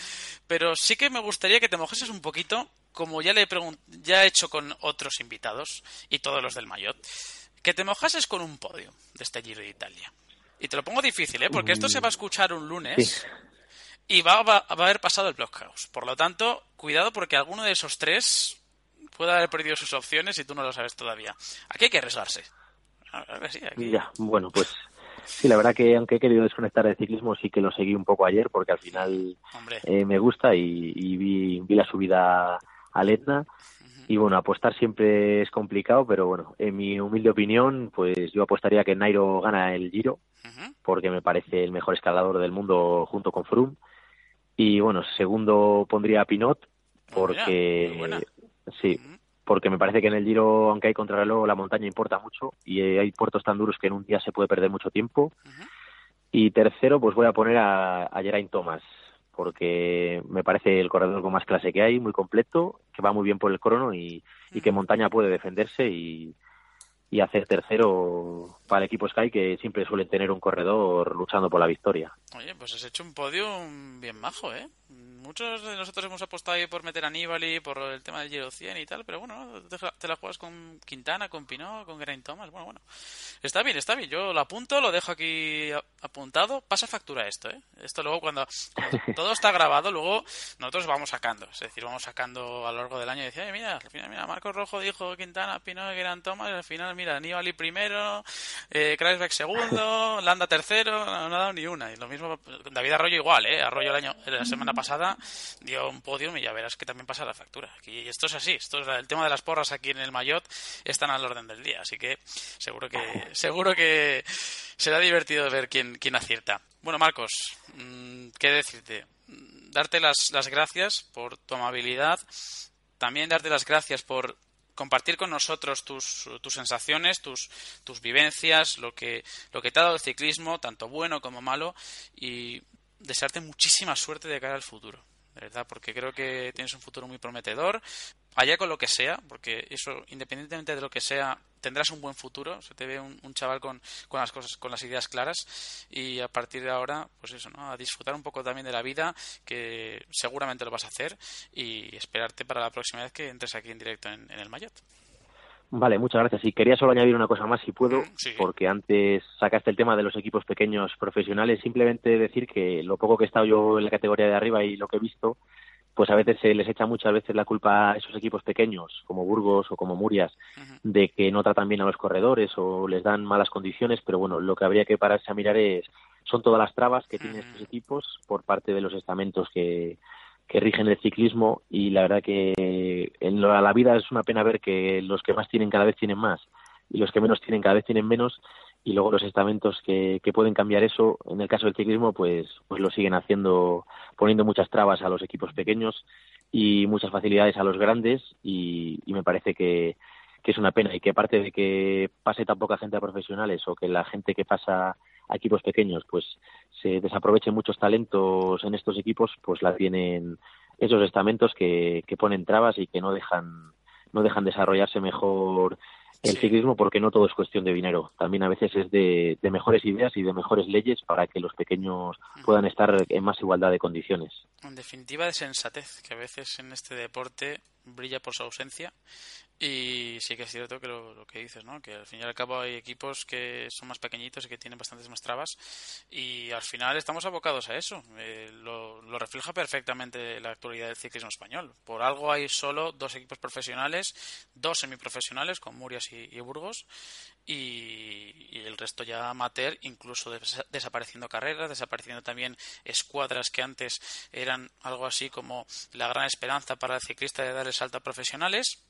Pero sí que me gustaría que te mojeses un poquito, como ya le ya he hecho con otros invitados y todos los del Mayotte, que te mojases con un podio de este Giro de Italia. Y te lo pongo difícil, ¿eh? Porque esto se va a escuchar un lunes y va, a haber pasado el Blockhouse. Por lo tanto, cuidado porque alguno de esos tres puede haber perdido sus opciones y tú no lo sabes todavía. Aquí hay que arriesgarse. Ya, bueno, pues sí, la verdad que aunque he querido desconectar del ciclismo, sí que lo seguí un poco ayer porque al final eh, me gusta y, vi, vi, la subida al Etna y bueno, apostar siempre es complicado, pero bueno, en mi humilde opinión, pues yo apostaría que Nairo gana el Giro, porque me parece el mejor escalador del mundo junto con Froome. Y bueno, segundo pondría a Pinot, porque sí, porque me parece que en el Giro, aunque hay contrarreloj, la montaña importa mucho y hay puertos tan duros que en un día se puede perder mucho tiempo. Y tercero, pues voy a poner a, a Geraint Thomas, porque me parece el corredor con más clase que hay, muy completo, que va muy bien por el crono y, que montaña puede defenderse y, y hacer tercero para el equipo Sky, que siempre suele tener un corredor luchando por la victoria. Oye, pues has hecho un podio bien majo, ¿eh? Muchos de nosotros hemos apostado ahí por meter a Nibali, por el tema del Giro 100 y tal, pero bueno, te, la juegas con Quintana, con Pinot, con Geraint Thomas, bueno, bueno. Está bien, está bien, yo lo apunto, lo dejo aquí apuntado, pasa factura esto, ¿eh? Esto luego cuando, todo está grabado, luego nosotros vamos sacando, es decir, vamos sacando a lo largo del año y decía, mira, al final, mira, Marcos Rojo dijo Quintana, Pinot, Geraint Thomas, y al final, mira, Nibali primero, eh, Kreisbeck segundo, Landa tercero, no, no ha dado ni una. Y lo mismo, David Arroyo igual, ¿eh? Arroyo el año, la semana pasada dio un podio y ya verás que también pasa la factura. Aquí, esto es así, esto es el tema de las porras aquí en el Mayotte están al orden del día, así que seguro que seguro que será divertido ver quién, quién acierta. Bueno, Marcos, mm, ¿qué decirte? Darte las, las gracias por tu amabilidad, también darte las gracias por compartir con nosotros tus, tus sensaciones, tus, tus vivencias, lo que, lo que te ha dado el ciclismo, tanto bueno como malo, y desearte muchísima suerte de cara al futuro de verdad, porque creo que tienes un futuro muy prometedor, allá con lo que sea, porque eso, independientemente de lo que sea, tendrás un buen futuro, se te ve un, chaval con, con, las cosas, con las ideas claras y a partir de ahora, pues eso, ¿no? A disfrutar un poco también de la vida, que seguramente lo vas a hacer y esperarte para la próxima vez que entres aquí en directo en, en el Mayotte. Vale, muchas gracias. Y quería solo añadir una cosa más, si puedo, porque antes sacaste el tema de los equipos pequeños profesionales. Simplemente decir que lo poco que he estado yo en la categoría de arriba y lo que he visto, pues a veces se les echa muchas veces la culpa a esos equipos pequeños, como Burgos o como Murias, de que no tratan bien a los corredores o les dan malas condiciones. Pero bueno, lo que habría que pararse a mirar es son todas las trabas que tienen estos equipos por parte de los estamentos que que rigen el ciclismo y la verdad que en la vida es una pena ver que los que más tienen cada vez tienen más y los que menos tienen cada vez tienen menos y luego los estamentos que, que pueden cambiar eso. En el caso del ciclismo pues pues lo siguen haciendo poniendo muchas trabas a los equipos pequeños y muchas facilidades a los grandes y, y me parece que, que es una pena y que aparte de que pase tan poca gente a profesionales o que la gente que pasa a equipos pequeños pues se desaprovechen muchos talentos en estos equipos pues la tienen esos estamentos que, que ponen trabas y que no dejan no dejan desarrollarse mejor el ciclismo porque no todo es cuestión de dinero. También a veces es de, de, mejores ideas y de mejores leyes para que los pequeños puedan estar en más igualdad de condiciones. En definitiva, de sensatez, que a veces en este deporte brilla por su ausencia y sí que es cierto que lo, que dices, ¿no? Que al fin y al cabo hay equipos que son más pequeñitos y que tienen bastantes más trabas y al final estamos abocados a eso. Eh, lo, lo, refleja perfectamente la actualidad del ciclismo español. Por algo hay solo dos equipos profesionales, dos semiprofesionales con Murias y, Burgos y, y, el resto ya amateur, incluso des desapareciendo carreras, desapareciendo también escuadras que antes eran algo así como la gran esperanza para el ciclista de dar el salto a profesionales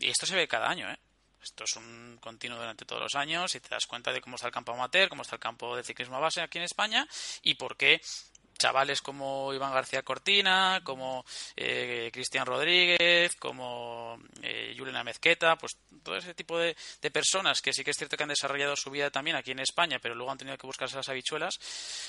y esto se ve cada año, ¿eh? Esto es un continuo durante todos los años y te das cuenta de cómo está el campo amateur, cómo está el campo de ciclismo base aquí en España y por qué chavales como Iván García Cortina, como eh, Cristian Rodríguez, como eh, Juliana Mezqueta, pues todo ese tipo de, de, personas que sí que es cierto que han desarrollado su vida también aquí en España, pero luego han tenido que buscarse las habichuelas,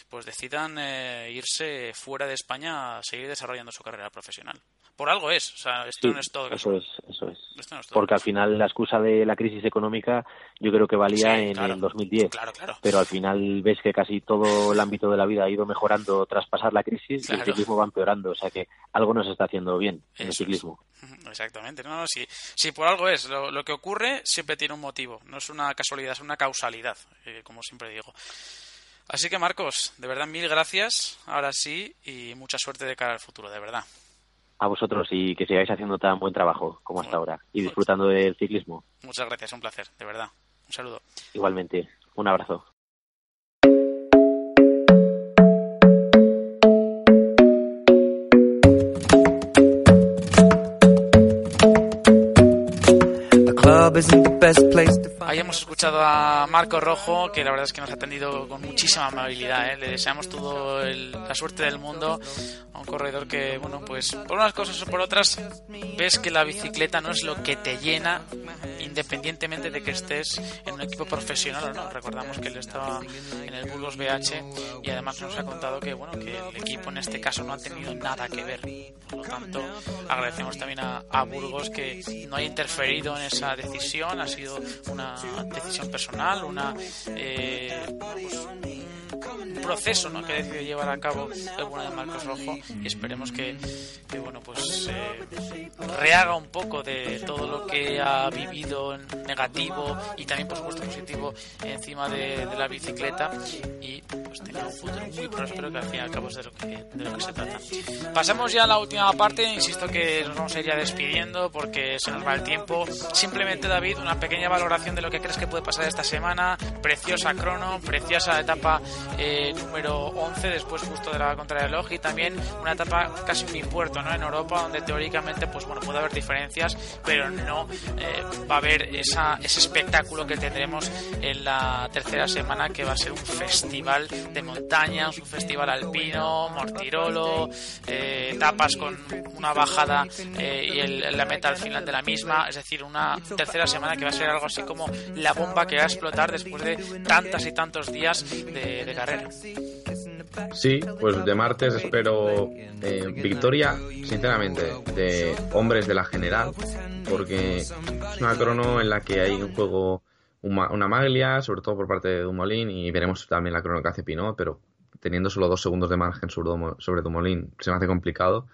pues decidan eh, irse fuera de España a seguir desarrollando su carrera profesional por algo es. O sea, esto sí, no es todo. Eso es, eso es. No es todo. Porque al final la excusa de la crisis económica yo creo que valía sí, en claro, el 2010. Claro, claro. Pero al final ves que casi todo el ámbito de la vida ha ido mejorando tras pasar la crisis claro. el ciclismo va empeorando. O sea que algo no se está haciendo bien en el ciclismo. Es. Exactamente. No, no, si, si por algo es. Lo, lo, que ocurre siempre tiene un motivo. No es una casualidad, es una causalidad, eh, como siempre digo. Así que Marcos, de verdad mil gracias, ahora sí, y mucha suerte de cara al futuro, de verdad a vosotros y que sigáis haciendo tan buen trabajo como hasta ahora y disfrutando del ciclismo. Muchas gracias, un placer, de verdad. Un saludo. Igualmente, un abrazo. club isn't Ahí hemos escuchado a Marco Rojo, que la verdad es que nos ha atendido con muchísima amabilidad. ¿eh? Le deseamos toda la suerte del mundo a un corredor que, bueno, pues por unas cosas o por otras, ves que la bicicleta no es lo que te llena independientemente de que estés en un equipo profesional o no. Recordamos que él estaba en el Burgos BH y además nos ha contado que bueno que el equipo en este caso no ha tenido nada que ver. Por lo tanto, agradecemos también a, a Burgos que no haya interferido en esa decisión. Ha sido una decisión personal, una eh, un proceso ¿no? que decidió llevar a cabo el bueno de Marcos Rojo y esperemos que, que bueno pues eh, rehaga un poco de todo lo que ha vivido en negativo y también por supuesto positivo encima de, de la bicicleta y tenga un que al fin y al cabo es de lo que, de lo que se trata. Pasamos ya a la última parte insisto que nos vamos a ir ya despidiendo porque se nos va el tiempo. Simplemente David una pequeña valoración de lo que crees que puede pasar esta semana. Preciosa crono preciosa etapa eh, número 11 después justo de la contrarreloj y también una etapa casi unipuerto ¿no? en Europa donde teóricamente pues bueno puede haber diferencias pero no eh, va a haber esa, ese espectáculo que tendremos en la tercera semana que va a ser un festival de montañas un festival alpino mortirolo eh, etapas con una bajada eh, y el, la meta al final de la misma. Es decir una tercera semana que va a ser algo así como la bomba que va a explotar después de tantas y tantos días de, de carrera. Sí, pues de martes espero eh, victoria, sinceramente, de hombres de la general, porque es una crono en la que hay un juego, una, maglia, sobre todo por parte de Dumoulin, y veremos también la crono que hace Pinot, pero teniendo solo dos segundos de margen sobre, Dumoulin, se me hace complicado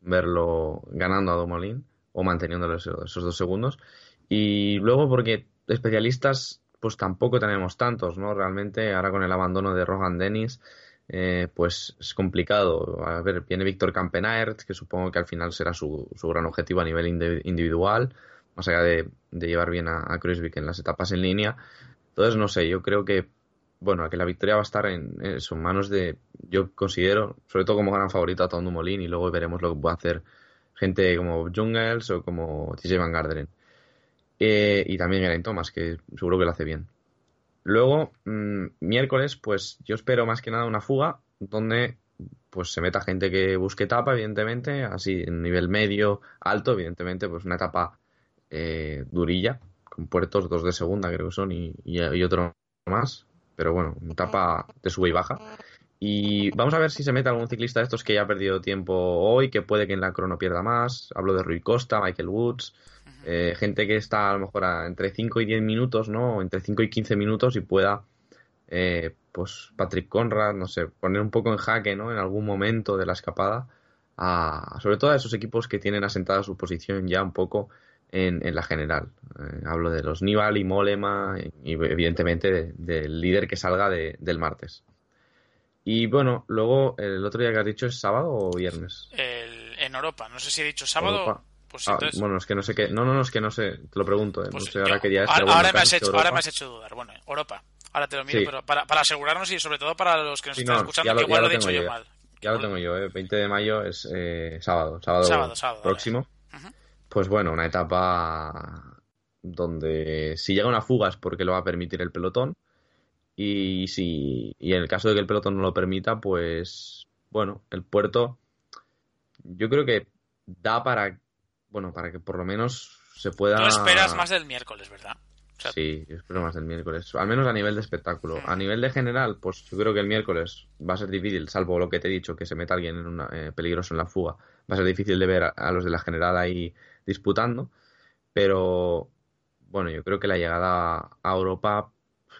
verlo ganando a Dumoulin o manteniéndolo esos, esos dos segundos. Y luego porque especialistas pues tampoco tenemos tantos, ¿no? Realmente ahora con el abandono de Rohan Dennis eh, pues es complicado. A ver, viene Víctor Campenaert, que supongo que al final será su, su gran objetivo a nivel individual, más allá de, llevar bien a, a en las etapas en línea. Entonces, no sé, yo creo que, bueno, que la victoria va a estar en, sus manos de, yo considero, sobre todo como gran favorito a Tom Dumoulin, y luego veremos lo que puede hacer gente como Jungels o como TJ Van Garderen. Eh, y también Geraint Thomas, que seguro que lo hace bien. Luego, mmm, miércoles, pues yo espero más que nada una fuga donde pues se meta gente que busque etapa, evidentemente, así en nivel medio, alto, evidentemente, pues una etapa eh, durilla, con puertos, dos de segunda creo que son, y, y, y otro más, pero bueno, una etapa de sube y baja. Y vamos a ver si se mete algún ciclista de estos que ya ha perdido tiempo hoy, que puede que en la crono pierda más. Hablo de Rui Costa, Michael Woods, eh, gente que está a lo mejor a, entre 5 y 10 minutos, ¿no? Entre 5 y 15 minutos y pueda, eh, pues Patrick Conrad, no sé, poner un poco en jaque, ¿no? En algún momento de la escapada, a, sobre todo a esos equipos que tienen asentada su posición ya un poco en, en la general. Eh, hablo de los Nibali, Molema y evidentemente de, del líder que salga de, del martes. Y bueno, luego el otro día que has dicho es sábado o viernes. El, en Europa, no sé si he dicho sábado. Europa. Pues entonces... ah, bueno, es que no sé qué. No, no, no, es que no sé. Te lo pregunto. Eh. Pues no sé ahora me has hecho, ahora me has hecho dudar. Bueno, Europa. Ahora te lo miro, sí. pero para, para, asegurarnos y sobre todo para los que nos sí, están no, escuchando, lo, que igual lo, lo he dicho yo ya. mal. Ya lo tengo yo, ¿eh? 20 de mayo es eh, sábado, sábado, sábado, sábado próximo. Vale. Uh -huh. Pues bueno, una etapa donde si llega una fuga es porque lo va a permitir el pelotón. Y si y en el caso de que el pelotón no lo permita, pues bueno, el puerto yo creo que da para bueno, para que por lo menos se pueda Tú esperas más del miércoles, ¿verdad? O sea... Sí, yo espero más del miércoles, al menos a nivel de espectáculo. A nivel de general, pues yo creo que el miércoles va a ser difícil, salvo lo que te he dicho, que se meta alguien en una, eh, peligroso en la fuga. Va a ser difícil de ver a, a los de la general ahí disputando, pero bueno, yo creo que la llegada a Europa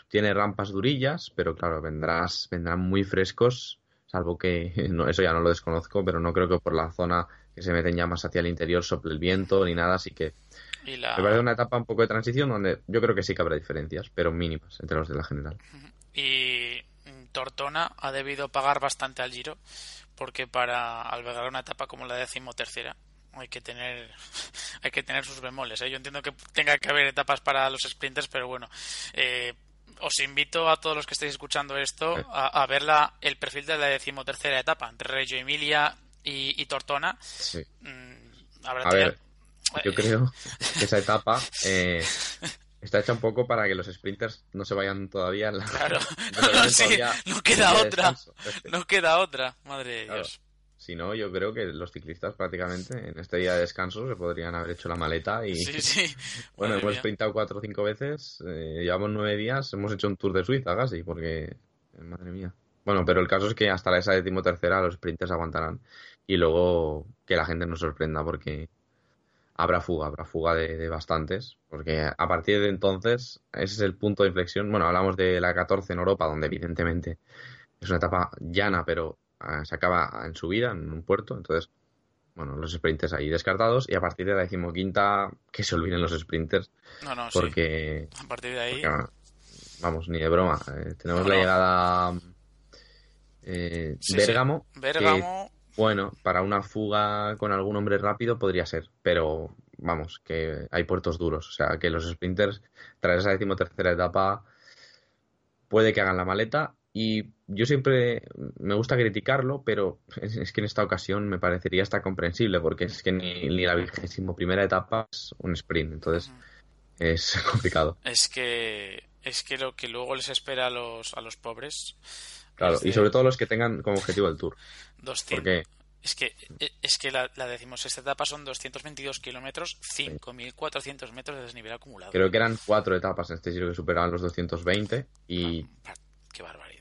tiene rampas durillas, pero claro, vendrás, vendrán muy frescos, salvo que no, eso ya no lo desconozco, pero no creo que por la zona que se meten ya más hacia el interior sople el viento ni nada, así que y la... me parece una etapa un poco de transición donde yo creo que sí que habrá diferencias, pero mínimas entre los de la general. Y Tortona ha debido pagar bastante al Giro, porque para albergar una etapa como la decimotercera hay que tener hay que tener sus bemoles. ¿eh? Yo entiendo que tenga que haber etapas para los sprinters, pero bueno, eh, os invito a todos los que estéis escuchando esto a, a ver la, el perfil de la decimotercera etapa entre Reggio Emilia y, y Tortona. Sí. Mm, habrá a ver, yo creo que esa etapa eh, está hecha un poco para que los sprinters no se vayan todavía. En la... Claro, no, sí, no queda otra. No queda otra, madre de Dios. Claro. Si no, yo creo que los ciclistas prácticamente en este día de descanso se podrían haber hecho la maleta y... Sí, sí. Bueno, Madre hemos mía. sprintado cuatro o cinco veces, eh, llevamos nueve días, hemos hecho un tour de Suiza casi, porque... eh, Madre mía. Bueno, pero el caso es que hasta la esa decimotercera los sprinters aguantarán y luego que la gente nos sorprenda porque habrá fuga, habrá fuga de, de bastantes, porque a partir de entonces ese es el punto de inflexión. Bueno, hablamos de la 14 en Europa, donde evidentemente es una etapa llana, pero se acaba en subida, en un puerto, entonces, bueno, los sprinters ahí descartados y a partir de la decimoquinta que se olviden los sprinters, No, no, sí. porque, A partir de ahí. porque, ah, vamos, ni de broma. eh, tenemos No, la llegada eh, Sí, sí. Bérgamo, que, Bérgamo. bueno, para una fuga con algún hombre rápido podría ser, pero vamos, que hay puertos duros. O sea, que los sprinters, tras esa decimotercera etapa, puede que hagan la maleta. Y yo siempre me gusta criticarlo, pero es, que en esta ocasión me parecería hasta comprensible, porque es que ni, ni la vigésimo primera etapa es un sprint, entonces es complicado. Es que es que lo que luego les espera a los a los pobres Claro, y sobre todo los que tengan como objetivo el tour. 200 Porque es que es que la, la decimos esta etapa son 222 kilómetros 5.400 metros de desnivel acumulado creo que eran cuatro etapas en este giro que superaban los 220 y qué barbaridad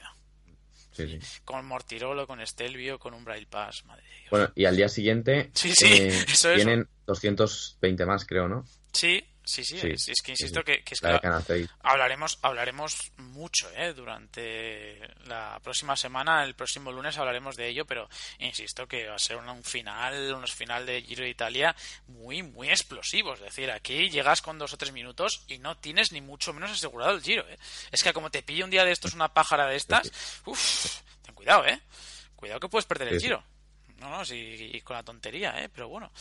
sí, sí. con Mortirolo con Stelvio con un Braille Pass madre de Dios Bueno, y al día siguiente Sí, sí, eh, eso es. tienen 220 más, creo, ¿no? sí sí sí, Sí, es, que insisto sí. que, que es que hablaremos hablaremos mucho ¿eh? durante la próxima semana el próximo lunes hablaremos de ello pero insisto que va a ser un, final unos final de Giro de Italia muy muy explosivos es decir aquí llegas con dos o tres minutos y no tienes ni mucho menos asegurado el Giro ¿eh? es que como te pille un día de estos una pájara de estas uff ten cuidado eh cuidado que puedes perder el. Giro no, no, sí, y con la tontería, ¿eh? Pero bueno.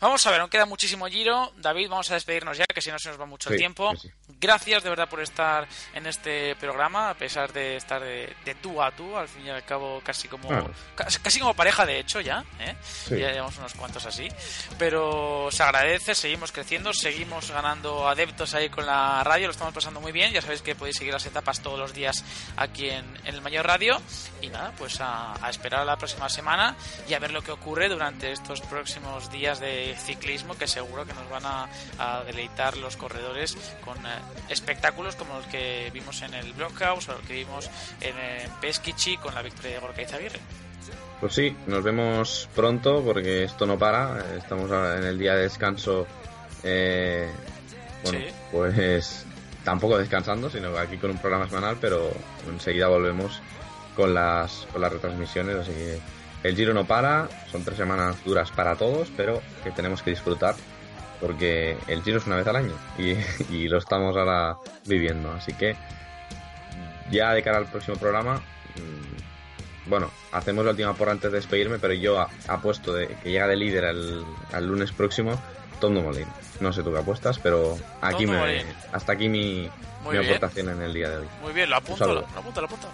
Vamos a ver, aún queda muchísimo giro. David, vamos a despedirnos ya, que si no se nos va mucho el Sí, tiempo. sí. Gracias de verdad por estar en este programa, a pesar de estar de, de tú a tú, al fin y al cabo casi como casi, casi como pareja de hecho ya, ¿eh? Sí. ya llevamos unos cuantos así, pero se agradece, seguimos creciendo, seguimos ganando adeptos ahí con la radio, lo estamos pasando muy bien, ya sabéis que podéis seguir las etapas todos los días aquí en, en el Mayor Radio y nada, pues a, a esperar a la próxima semana y a ver lo que ocurre durante estos próximos días de ciclismo que seguro que nos van a, a deleitar los corredores con eh, espectáculos como los que vimos en el Blockhouse o los que vimos en, eh, Pesquichi con la victoria de Gorka Izaguirre. Pues sí, nos vemos pronto porque esto no para. Estamos en el día de descanso. eh, bueno, Sí. pues tampoco descansando, sino aquí con un programa semanal, pero enseguida volvemos con las, con las retransmisiones. Así que el giro no para, son tres semanas duras para todos, pero que tenemos que disfrutar porque el giro es una vez al año y, lo estamos ahora viviendo. Así que ya de cara al próximo programa, mm, bueno, hacemos la última por antes de despedirme, pero yo apuesto de que llega de líder al, al lunes próximo Tom Dumoulin. No sé tú qué apuestas, pero aquí me, hasta aquí mi, mi aportación en el día de hoy. Muy bien, lo apunto, Un lo, lo apunto, lo apunto.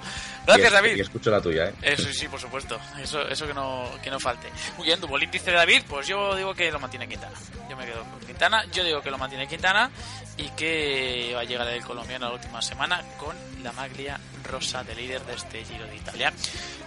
Gracias, y, David. Y escucho la tuya, ¿eh? Eso sí, por supuesto. Eso, eso que no, que no falte. Muy bien, Dubolín dice David, pues yo digo que lo mantiene Quintana. Yo me quedo con Quintana, yo digo que lo mantiene Quintana y que va a llegar el colombiano la última semana con la maglia rosa de líder de este Giro de Italia.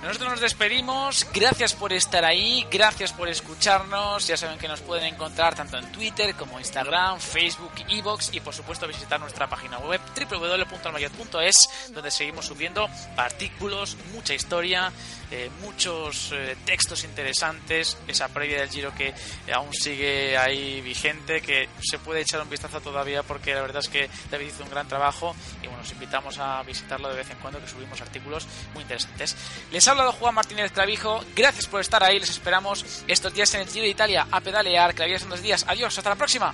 Nosotros nos despedimos, gracias por estar ahí, gracias por escucharnos, ya saben que nos pueden encontrar tanto en Twitter como Instagram, Facebook, Evox y por supuesto visitar nuestra página web www.almayor.es donde seguimos subiendo artículos, mucha historia, eh, muchos eh, textos interesantes, esa previa del Giro que aún sigue ahí vigente, que se puede echar un vistazo todavía porque la verdad es que David hizo un gran trabajo y bueno, os invitamos a visitarlo de vez en cuando que subimos artículos muy interesantes. Les ha hablado Juan Martínez Travijo, gracias por estar ahí, les esperamos estos días en el Giro de Italia a pedalear, que la vida dos días. Adiós, hasta la próxima.